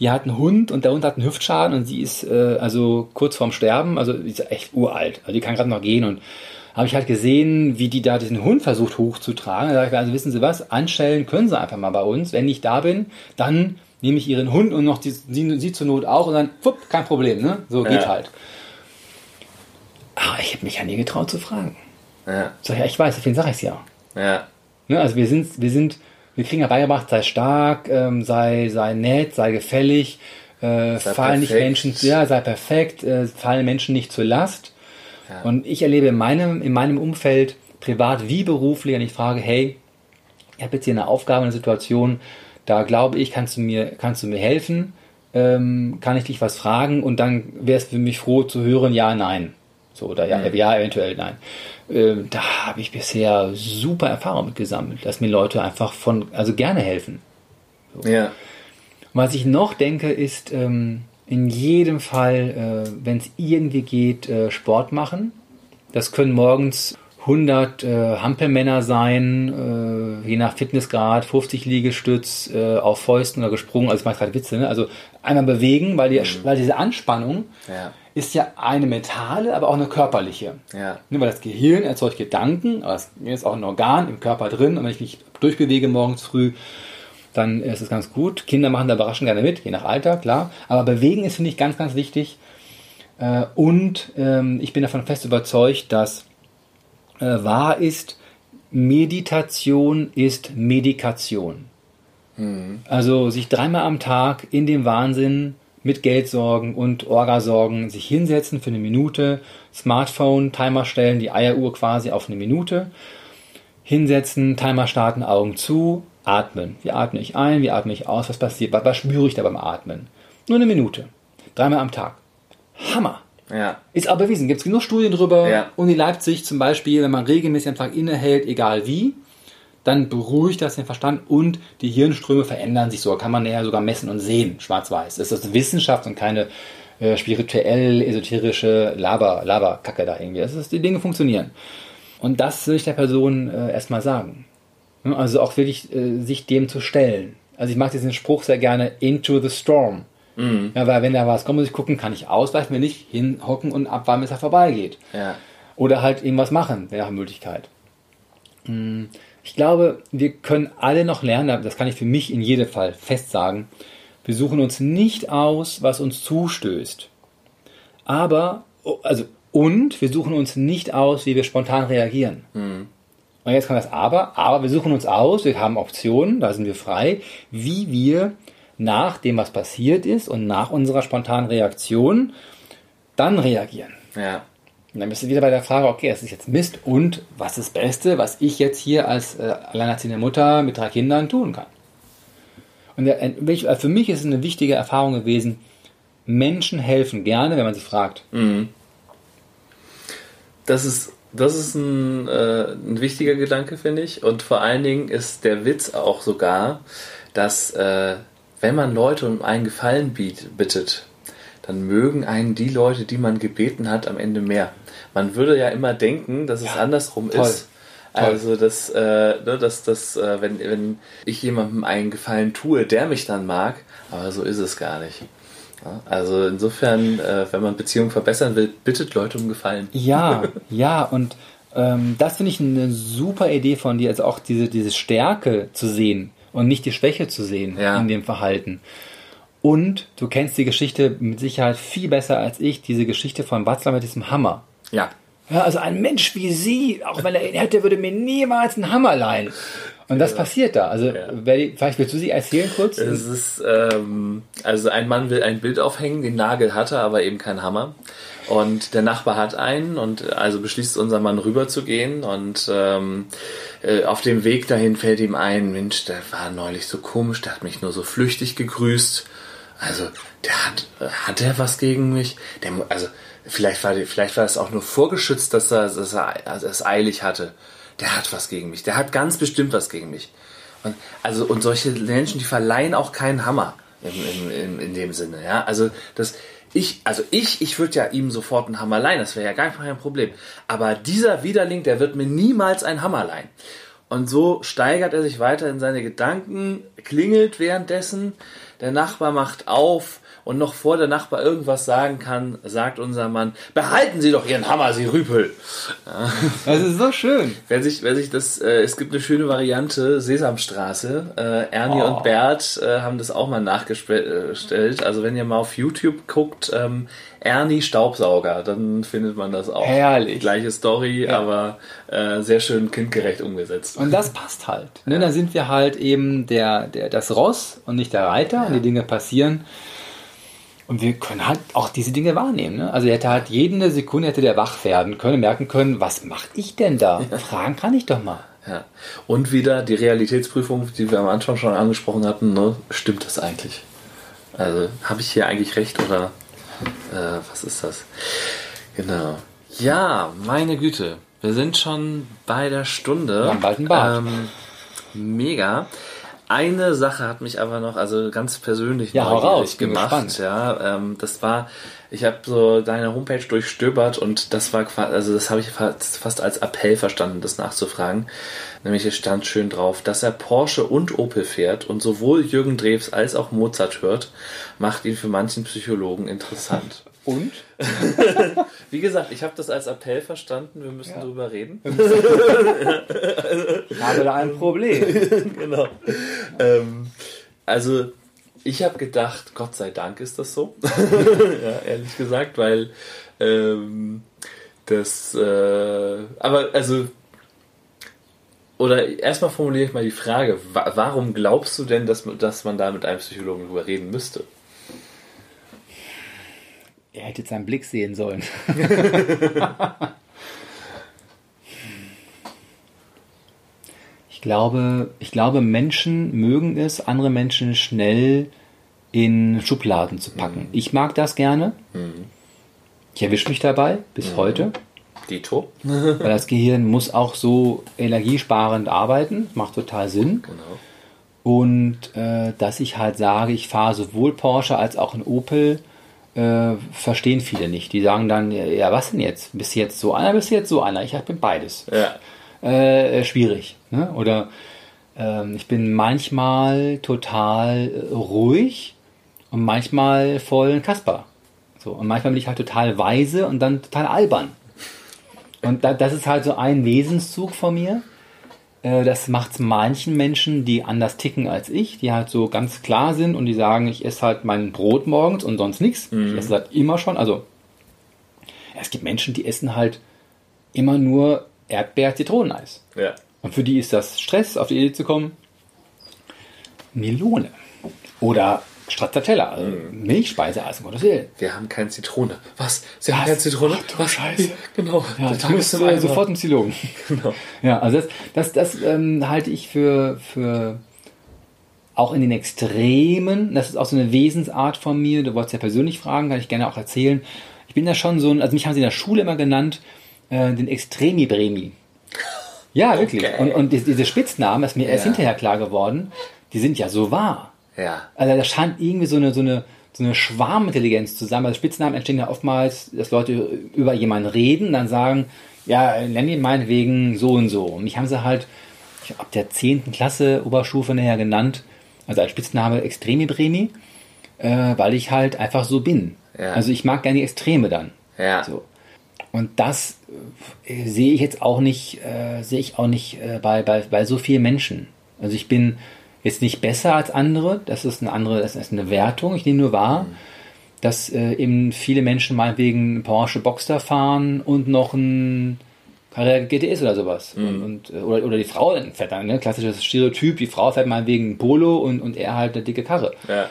S2: die hat einen Hund und der Hund hat einen Hüftschaden und sie ist äh, also kurz vorm Sterben, also die ist echt uralt, also die kann gerade noch gehen und habe ich halt gesehen, wie die da diesen Hund versucht hochzutragen. Da sage ich, also wissen Sie was, anstellen können Sie einfach mal bei uns. Wenn ich da bin, dann nehme ich Ihren Hund und noch die, sie, sie zur Not auch und dann, fupp, kein Problem, ne? So geht ja. halt. Aber ich habe mich ja nie getraut zu fragen. Ja. Sag ja, ich weiß, deswegen sage ich es ja. Ja. Ne? Also wir sind, wir sind, wir kriegen ja beigebracht, sei stark, ähm, sei, sei nett, sei gefällig, äh, fallen nicht Menschen, ja, sei perfekt, äh, fallen Menschen nicht zur Last. Ja. Und ich erlebe in meinem, in meinem Umfeld, privat wie beruflich, und ich frage, hey, ich habe jetzt hier eine Aufgabe, eine Situation, da glaube ich, kannst du mir, kannst du mir helfen? Ähm, kann ich dich was fragen? Und dann wärst du für mich froh zu hören, ja, nein. So, oder ja, mhm. ja, eventuell nein. Ähm, da habe ich bisher super Erfahrung mit gesammelt, dass mir Leute einfach von, also gerne helfen. So. Ja. Was ich noch denke, ist ähm, in jedem Fall, äh, wenn es irgendwie geht, äh, Sport machen. Das können morgens 100 äh, Hampelmänner sein, äh, je nach Fitnessgrad, 50 Liegestütz äh, auf Fäusten oder gesprungen, also ich mache gerade Witze, ne? also einmal bewegen, weil, die, mhm. weil diese Anspannung ja. ist ja eine mentale, aber auch eine körperliche. Ja. Ne, weil das Gehirn erzeugt Gedanken, aber es ist auch ein Organ im Körper drin und wenn ich mich durchbewege morgens früh, dann ist es ganz gut. Kinder machen da überraschend gerne mit, je nach Alter, klar. Aber bewegen ist, finde ich, ganz, ganz wichtig. Äh, und ähm, ich bin davon fest überzeugt, dass äh, wahr ist, Meditation ist Medikation. Mhm. Also sich dreimal am Tag in dem Wahnsinn mit Geldsorgen und Orgasorgen sich hinsetzen für eine Minute, Smartphone, Timer stellen, die Eieruhr quasi auf eine Minute, hinsetzen, Timer starten, Augen zu, atmen. Wie atme ich ein, wie atme ich aus, was passiert, was, was spüre ich da beim Atmen? Nur eine Minute, dreimal am Tag. Hammer! Ja. Ist aber bewiesen. Gibt es genug Studien drüber. Ja. Uni Leipzig zum Beispiel, wenn man regelmäßig am Tag innehält, egal wie, dann beruhigt das den Verstand und die Hirnströme verändern sich so. Kann man ja sogar messen und sehen, schwarz-weiß. Das ist Wissenschaft und keine äh, spirituell, esoterische Laber, Laberkacke da irgendwie. Das ist, die Dinge funktionieren. Und das will ich der Person äh, erstmal sagen. Also auch wirklich äh, sich dem zu stellen. Also ich mag diesen Spruch sehr gerne, into the storm. Mhm. Ja, weil wenn da was kommt, muss ich gucken, kann ich ausweichen, wenn nicht, hinhocken und abwarten, bis er vorbeigeht. Ja. Oder halt irgendwas machen, wäre eine Möglichkeit. Mm, ich glaube, wir können alle noch lernen, das kann ich für mich in jedem Fall fest sagen, wir suchen uns nicht aus, was uns zustößt. Aber, also, und wir suchen uns nicht aus, wie wir spontan reagieren. Mhm. Und jetzt kommt das Aber, aber wir suchen uns aus, wir haben Optionen, da sind wir frei, wie wir nach dem, was passiert ist und nach unserer spontanen Reaktion dann reagieren. Ja. Und dann bist du wieder bei der Frage, okay, es ist jetzt Mist und was ist das Beste, was ich jetzt hier als äh, alleinerziehende Mutter mit drei Kindern tun kann. Und der, äh, für mich ist es eine wichtige Erfahrung gewesen, Menschen helfen gerne, wenn man sie fragt. Mhm.
S1: Das ist, das ist ein, äh, ein wichtiger Gedanke, finde ich. Und vor allen Dingen ist der Witz auch sogar, dass äh, wenn man Leute um einen Gefallen bittet, dann mögen einen die Leute, die man gebeten hat, am Ende mehr. Man würde ja immer denken, dass es ja, andersrum toll. ist. Toll. Also, dass, äh, ne, dass, dass äh, wenn, wenn ich jemandem einen Gefallen tue, der mich dann mag, aber so ist es gar nicht. Ja, also insofern, äh, wenn man Beziehungen verbessern will, bittet Leute um Gefallen.
S2: Ja, ja, und ähm, das finde ich eine super Idee von dir, also auch diese, diese Stärke zu sehen und nicht die Schwäche zu sehen ja. in dem Verhalten. Und du kennst die Geschichte mit Sicherheit viel besser als ich, diese Geschichte von Watzler mit diesem Hammer. Ja. Ja, also ein Mensch wie sie, auch wenn er ihn hätte, würde mir niemals einen Hammer leihen. Und das passiert da. Also, ja. vielleicht willst du sie erzählen kurz?
S1: Es ist, ähm, also ein Mann will ein Bild aufhängen, den Nagel hat er, aber eben keinen Hammer. Und der Nachbar hat einen und also beschließt unser Mann rüber zu gehen und ähm, äh, auf dem Weg dahin fällt ihm ein, Mensch, der war neulich so komisch, der hat mich nur so flüchtig gegrüßt. Also, der hat, hat er was gegen mich? Der, also, vielleicht war, vielleicht war es auch nur vorgeschützt, dass er, dass er es eilig hatte. Der hat was gegen mich. Der hat ganz bestimmt was gegen mich. Und, also, und solche Menschen, die verleihen auch keinen Hammer in, in, in dem Sinne, ja. Also, das, ich, also ich, ich würde ja ihm sofort einen Hammer leihen, das wäre ja gar kein Problem. Aber dieser Widerling, der wird mir niemals einen Hammer leihen. Und so steigert er sich weiter in seine Gedanken, klingelt währenddessen, der Nachbar macht auf und noch vor der Nachbar irgendwas sagen kann, sagt unser Mann, behalten Sie doch Ihren Hammer, Sie Rüpel.
S2: Das ist so schön.
S1: Wer sich, wer sich das, äh, es gibt eine schöne Variante, Sesamstraße. Äh, Ernie oh. und Bert äh, haben das auch mal nachgestellt. Also wenn ihr mal auf YouTube guckt, ähm, Ernie Staubsauger, dann findet man das auch.
S2: Herrlich.
S1: Gleiche Story, ja. aber äh, sehr schön kindgerecht umgesetzt.
S2: Und das passt halt. Ne? Ja. Da sind wir halt eben der, der, das Ross und nicht der Reiter ja. und die Dinge passieren. Und wir können halt auch diese Dinge wahrnehmen. Ne? Also er hätte halt jede Sekunde hätte der wach werden können, merken können, was mache ich denn da? Ja. Fragen kann ich doch mal.
S1: Ja. Und wieder die Realitätsprüfung, die wir am Anfang schon angesprochen hatten, ne? stimmt das eigentlich? Also habe ich hier eigentlich recht oder äh, was ist das? Genau. Ja, meine Güte. Wir sind schon bei der Stunde.
S2: Wir haben bald einen Bart. Ähm,
S1: mega. Eine Sache hat mich aber noch, also ganz persönlich
S2: ja,
S1: neugierig
S2: raus,
S1: gemacht. Ja, ähm, das war, ich habe so deine Homepage durchstöbert und das war quasi, also das habe ich fast, fast als Appell verstanden, das nachzufragen. Nämlich es stand schön drauf, dass er Porsche und Opel fährt und sowohl Jürgen Drews als auch Mozart hört, macht ihn für manchen Psychologen interessant.
S2: Und?
S1: Wie gesagt, ich habe das als Appell verstanden, wir müssen ja. drüber reden.
S2: ich habe da ein Problem.
S1: genau. Ähm, also, ich habe gedacht, Gott sei Dank ist das so. ja, ehrlich gesagt, weil ähm, das, äh, aber also, oder erstmal formuliere ich mal die Frage, wa warum glaubst du denn, dass, dass man da mit einem Psychologen drüber reden müsste?
S2: Er hätte seinen Blick sehen sollen. ich, glaube, ich glaube, Menschen mögen es, andere Menschen schnell in Schubladen zu packen. Mhm. Ich mag das gerne. Mhm. Ich erwische mich dabei bis mhm. heute.
S1: Dito.
S2: Weil das Gehirn muss auch so energiesparend arbeiten. Macht total Sinn. Genau. Und äh, dass ich halt sage, ich fahre sowohl Porsche als auch ein Opel äh, verstehen viele nicht. Die sagen dann, ja, was denn jetzt? Bist du jetzt so einer, bist du jetzt so einer? Ich bin beides.
S1: Ja.
S2: Äh, schwierig. Ne? Oder äh, ich bin manchmal total äh, ruhig und manchmal voll Kasper. So, und manchmal bin ich halt total weise und dann total albern. Und da, das ist halt so ein Wesenszug von mir. Äh, das macht es manchen Menschen, die anders ticken als ich, die halt so ganz klar sind und die sagen, ich esse halt mein Brot morgens und sonst nichts. Mhm. Ich esse halt immer schon. Also es gibt Menschen, die essen halt immer nur Erdbeer-Zitroneneis.
S1: Ja.
S2: Und für die ist das Stress, auf die Idee zu kommen. Melone. Oder Stracciatella, also mm. Milchspeise, also um Gottes Willen.
S1: Wir haben keine Zitrone. Was? Sie Was? haben keine Zitrone? Ach, Was? Scheiße. Genau.
S2: Ja, du musst äh, sofort ins Psychologen. Genau. Ja, also das, das, das ähm, halte ich für, für auch in den Extremen, das ist auch so eine Wesensart von mir, du wolltest ja persönlich fragen, kann ich gerne auch erzählen. Ich bin da schon so ein, also mich haben sie in der Schule immer genannt, äh, den Extremi-Bremi. Ja, wirklich. Okay. Und, und diese Spitznamen, ist mir ja. erst hinterher klar geworden, die sind ja so wahr.
S1: Ja.
S2: Also da scheint irgendwie so eine, so eine, so eine Schwarmintelligenz zu sein. Weil Spitznamen entstehen ja oftmals, dass Leute über jemanden reden, dann sagen, ja, nenn ihn meinetwegen so und so. Und mich haben sie halt ich ab der 10. Klasse Oberstufe näher genannt, also als Spitzname Extremi Bremi, äh, weil ich halt einfach so bin. Ja. Also ich mag gerne die Extreme dann.
S1: Ja.
S2: So. Und das äh, sehe ich jetzt auch nicht, äh, sehe ich auch nicht äh, bei, bei, bei so vielen Menschen. Also ich bin jetzt nicht besser als andere, das ist eine andere, das ist eine Wertung, ich nehme nur wahr, mhm. dass äh, eben viele Menschen meinetwegen Porsche Boxster fahren und noch ein Carrera GTS oder sowas. Mhm. Und, und, äh, oder, oder die Frau fährt dann, ne? klassisches Stereotyp, die Frau fährt meinetwegen ein Polo und, und er halt eine dicke Karre.
S1: Ja.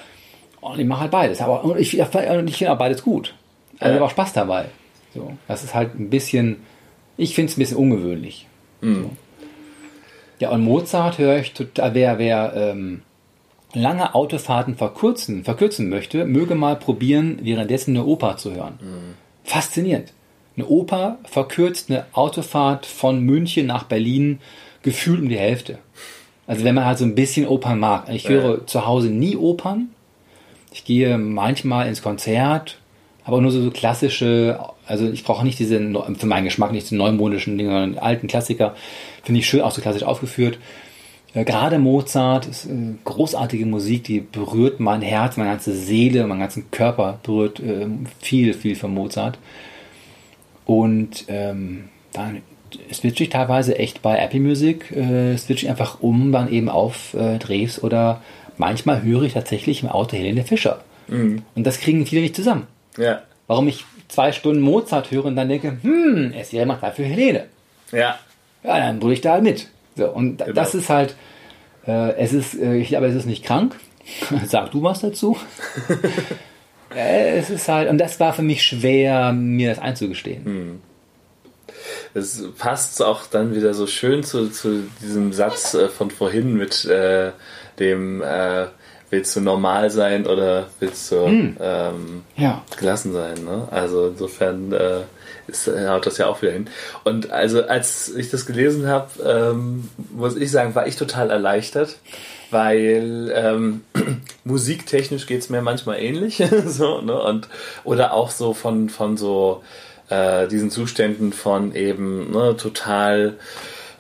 S2: Und ich mache halt beides. Aber und ich, ich finde auch beides gut. Also ja. ich habe auch Spaß dabei. So, das ist halt ein bisschen, ich finde es ein bisschen ungewöhnlich. Mhm. So. Ja, und Mozart höre ich total, wer, wer ähm, lange Autofahrten verkürzen, verkürzen möchte, möge mal probieren, währenddessen eine Oper zu hören. Mhm. Faszinierend. Eine Oper verkürzt eine Autofahrt von München nach Berlin gefühlt um die Hälfte. Also wenn man halt so ein bisschen Opern mag. Ich höre ja. zu Hause nie Opern. Ich gehe manchmal ins Konzert, aber nur so, so klassische, also ich brauche nicht diese, für meinen Geschmack nicht diese neumodischen Dinge, sondern alten Klassiker. Finde ich schön, auch so klassisch aufgeführt. Äh, gerade Mozart ist äh, großartige Musik, die berührt mein Herz, meine ganze Seele, meinen ganzen Körper berührt äh, viel, viel von Mozart. Und ähm, dann switche ich teilweise echt bei Apple Music, äh, switche ich einfach um, dann eben auf äh, Dreves oder manchmal höre ich tatsächlich im Auto Helene Fischer. Mhm. Und das kriegen viele nicht zusammen.
S1: Ja.
S2: Warum ich zwei Stunden Mozart höre und dann denke, hm, es wäre mal dafür Helene.
S1: Ja
S2: ja, dann brülle ich da halt mit. So, und genau. das ist halt, äh, es ist, äh, ich glaube, es ist nicht krank. Sag du was dazu. äh, es ist halt, und das war für mich schwer, mir das einzugestehen. Hm.
S1: Es passt auch dann wieder so schön zu, zu diesem Satz äh, von vorhin mit äh, dem, äh, willst du normal sein oder willst du
S2: Hm.
S1: ähm,
S2: Ja.
S1: gelassen sein? Ne? Also insofern äh, ist, äh, haut das ja auch wieder hin. Und also als ich das gelesen habe, ähm, muss ich sagen, war ich total erleichtert, weil ähm, musiktechnisch geht's mir manchmal ähnlich. so, ne? Und, oder auch so von, von so äh, diesen Zuständen von eben ne, total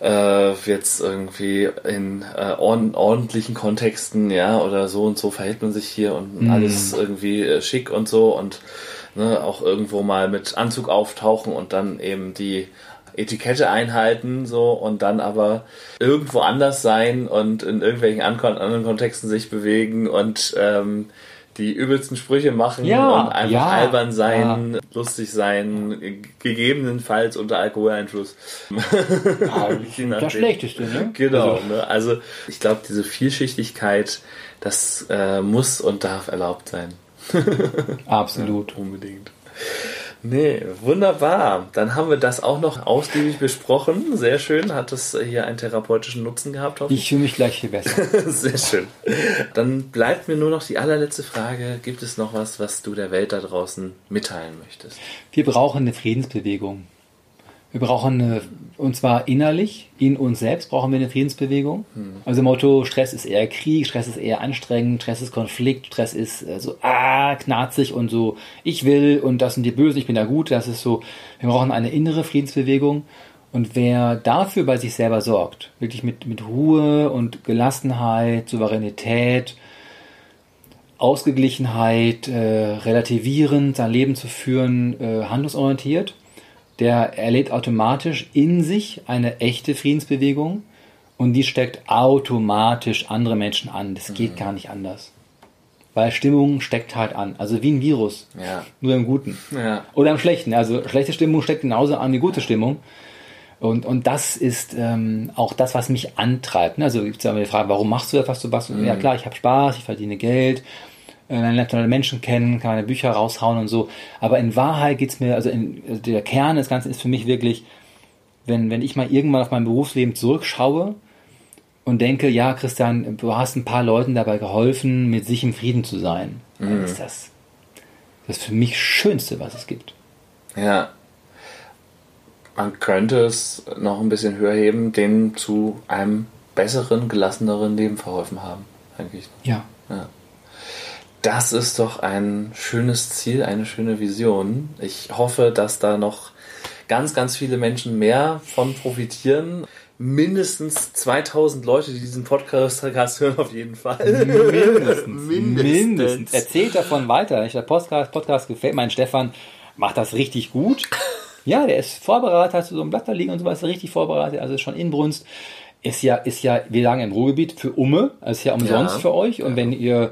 S1: äh, jetzt irgendwie in äh, ord ordentlichen Kontexten, ja, oder so und so verhält man sich hier und alles irgendwie äh, schick und so und ne, auch irgendwo mal mit Anzug auftauchen und dann eben die Etikette einhalten, so und dann aber irgendwo anders sein und in irgendwelchen anderen Kontexten sich bewegen und ähm, die übelsten Sprüche machen
S2: Ja,
S1: und einfach
S2: ja,
S1: albern sein, lustig sein, gegebenenfalls unter Alkoholeinfluss. Nachdem.
S2: Das Schlechteste, ne?
S1: Genau,
S2: Also,
S1: ne? also ich glaube, diese Vielschichtigkeit, das äh, muss und darf erlaubt sein.
S2: absolut.
S1: Unbedingt. Nee, wunderbar. Dann haben wir das auch noch ausgiebig besprochen. Sehr schön. Hat es hier einen therapeutischen Nutzen gehabt, hoffe
S2: Ich fühle mich gleich viel besser.
S1: Sehr schön. Dann bleibt mir nur noch die allerletzte Frage. Gibt es noch was, was du der Welt da draußen mitteilen möchtest?
S2: Wir brauchen eine Friedensbewegung. Wir brauchen eine, und zwar innerlich, in uns selbst brauchen wir eine Friedensbewegung. Also Motto, Stress ist eher Krieg, Stress ist eher anstrengend, Stress ist Konflikt, Stress ist äh, so, ah, knarzig und so, ich will und das sind die Bösen, ich bin da gut. Das ist so, wir brauchen eine innere Friedensbewegung. Und wer dafür bei sich selber sorgt, wirklich mit, mit Ruhe und Gelassenheit, Souveränität, Ausgeglichenheit, äh, relativierend sein Leben zu führen, äh, handlungsorientiert, der erlebt automatisch in sich eine echte Friedensbewegung und die steckt automatisch andere Menschen an. Das geht gar nicht anders. Weil Stimmung steckt halt an. Also wie ein Virus.
S1: Ja.
S2: Nur im Guten.
S1: Ja.
S2: Oder im Schlechten. Also schlechte Stimmung steckt genauso an wie gute Stimmung. Und, und das ist ähm, auch das, was mich antreibt. ne? Also gibt es ja immer die Frage, warum machst du das, was du machst? Ja klar, ich habe Spaß, ich verdiene Geld, man lernt neue Menschen kennen, kann meine Bücher raushauen und so. Aber in Wahrheit geht's mir, also, in, also der Kern des Ganzen ist für mich wirklich, wenn, wenn ich mal irgendwann auf mein Berufsleben zurückschaue und denke, ja, Christian, du hast ein paar Leuten dabei geholfen, mit sich im Frieden zu sein, dann ist das das für mich Schönste, was es gibt.
S1: Ja. Man könnte es noch ein bisschen höher heben, denen zu einem besseren, gelasseneren Leben verholfen haben. Eigentlich.
S2: Ja.
S1: Ja. Das ist doch ein schönes Ziel, eine schöne Vision. Ich hoffe, dass da noch ganz, ganz viele Menschen mehr von profitieren. Mindestens 2000 Leute, die diesen Podcast hören, auf jeden Fall.
S2: Mindestens.
S1: Mindestens.
S2: Mindestens. Erzählt davon weiter. Der Podcast, Podcast gefällt mein Stefan, macht das richtig gut. Ja, der ist vorbereitet, hast du so ein Blatt da liegen und so was, richtig vorbereitet, also ist schon Inbrunst. Ist ja, ist ja, wir sagen im Ruhrgebiet für Umme, also ist ja umsonst
S1: Ja.
S2: für euch. Und wenn ihr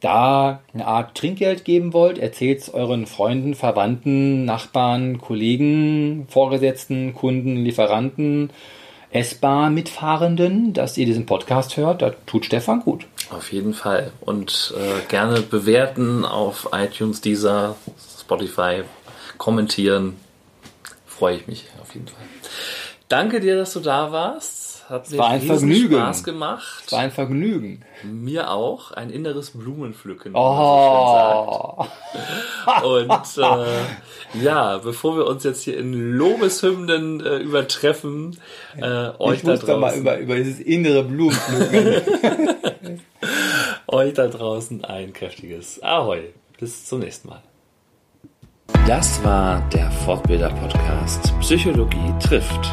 S2: da eine Art Trinkgeld geben wollt, erzählt es euren Freunden, Verwandten, Nachbarn, Kollegen, Vorgesetzten, Kunden, Lieferanten, S-Bahn-Mitfahrenden, dass ihr diesen Podcast hört. Da tut Stefan gut.
S1: Auf jeden Fall. Und äh, gerne bewerten auf iTunes, Deezer, Spotify, kommentieren. Freue ich mich auf jeden Fall. Danke dir, dass du da warst. Hat mir
S2: war ein
S1: riesen
S2: Vergnügen.
S1: Spaß gemacht.
S2: War ein Vergnügen.
S1: Mir auch. Ein inneres Blumenpflücken. wie man so schön sagt.
S2: Oh,
S1: Und äh, ja, bevor wir uns jetzt hier in Lobeshymnen äh, übertreffen, äh, euch,
S2: ich
S1: da
S2: muss doch mal
S1: draußen,
S2: über, über dieses innere Blumenpflücken.
S1: euch da draußen ein kräftiges Ahoi. Bis zum nächsten Mal. Das war der Fortbilder-Podcast Psychologie trifft.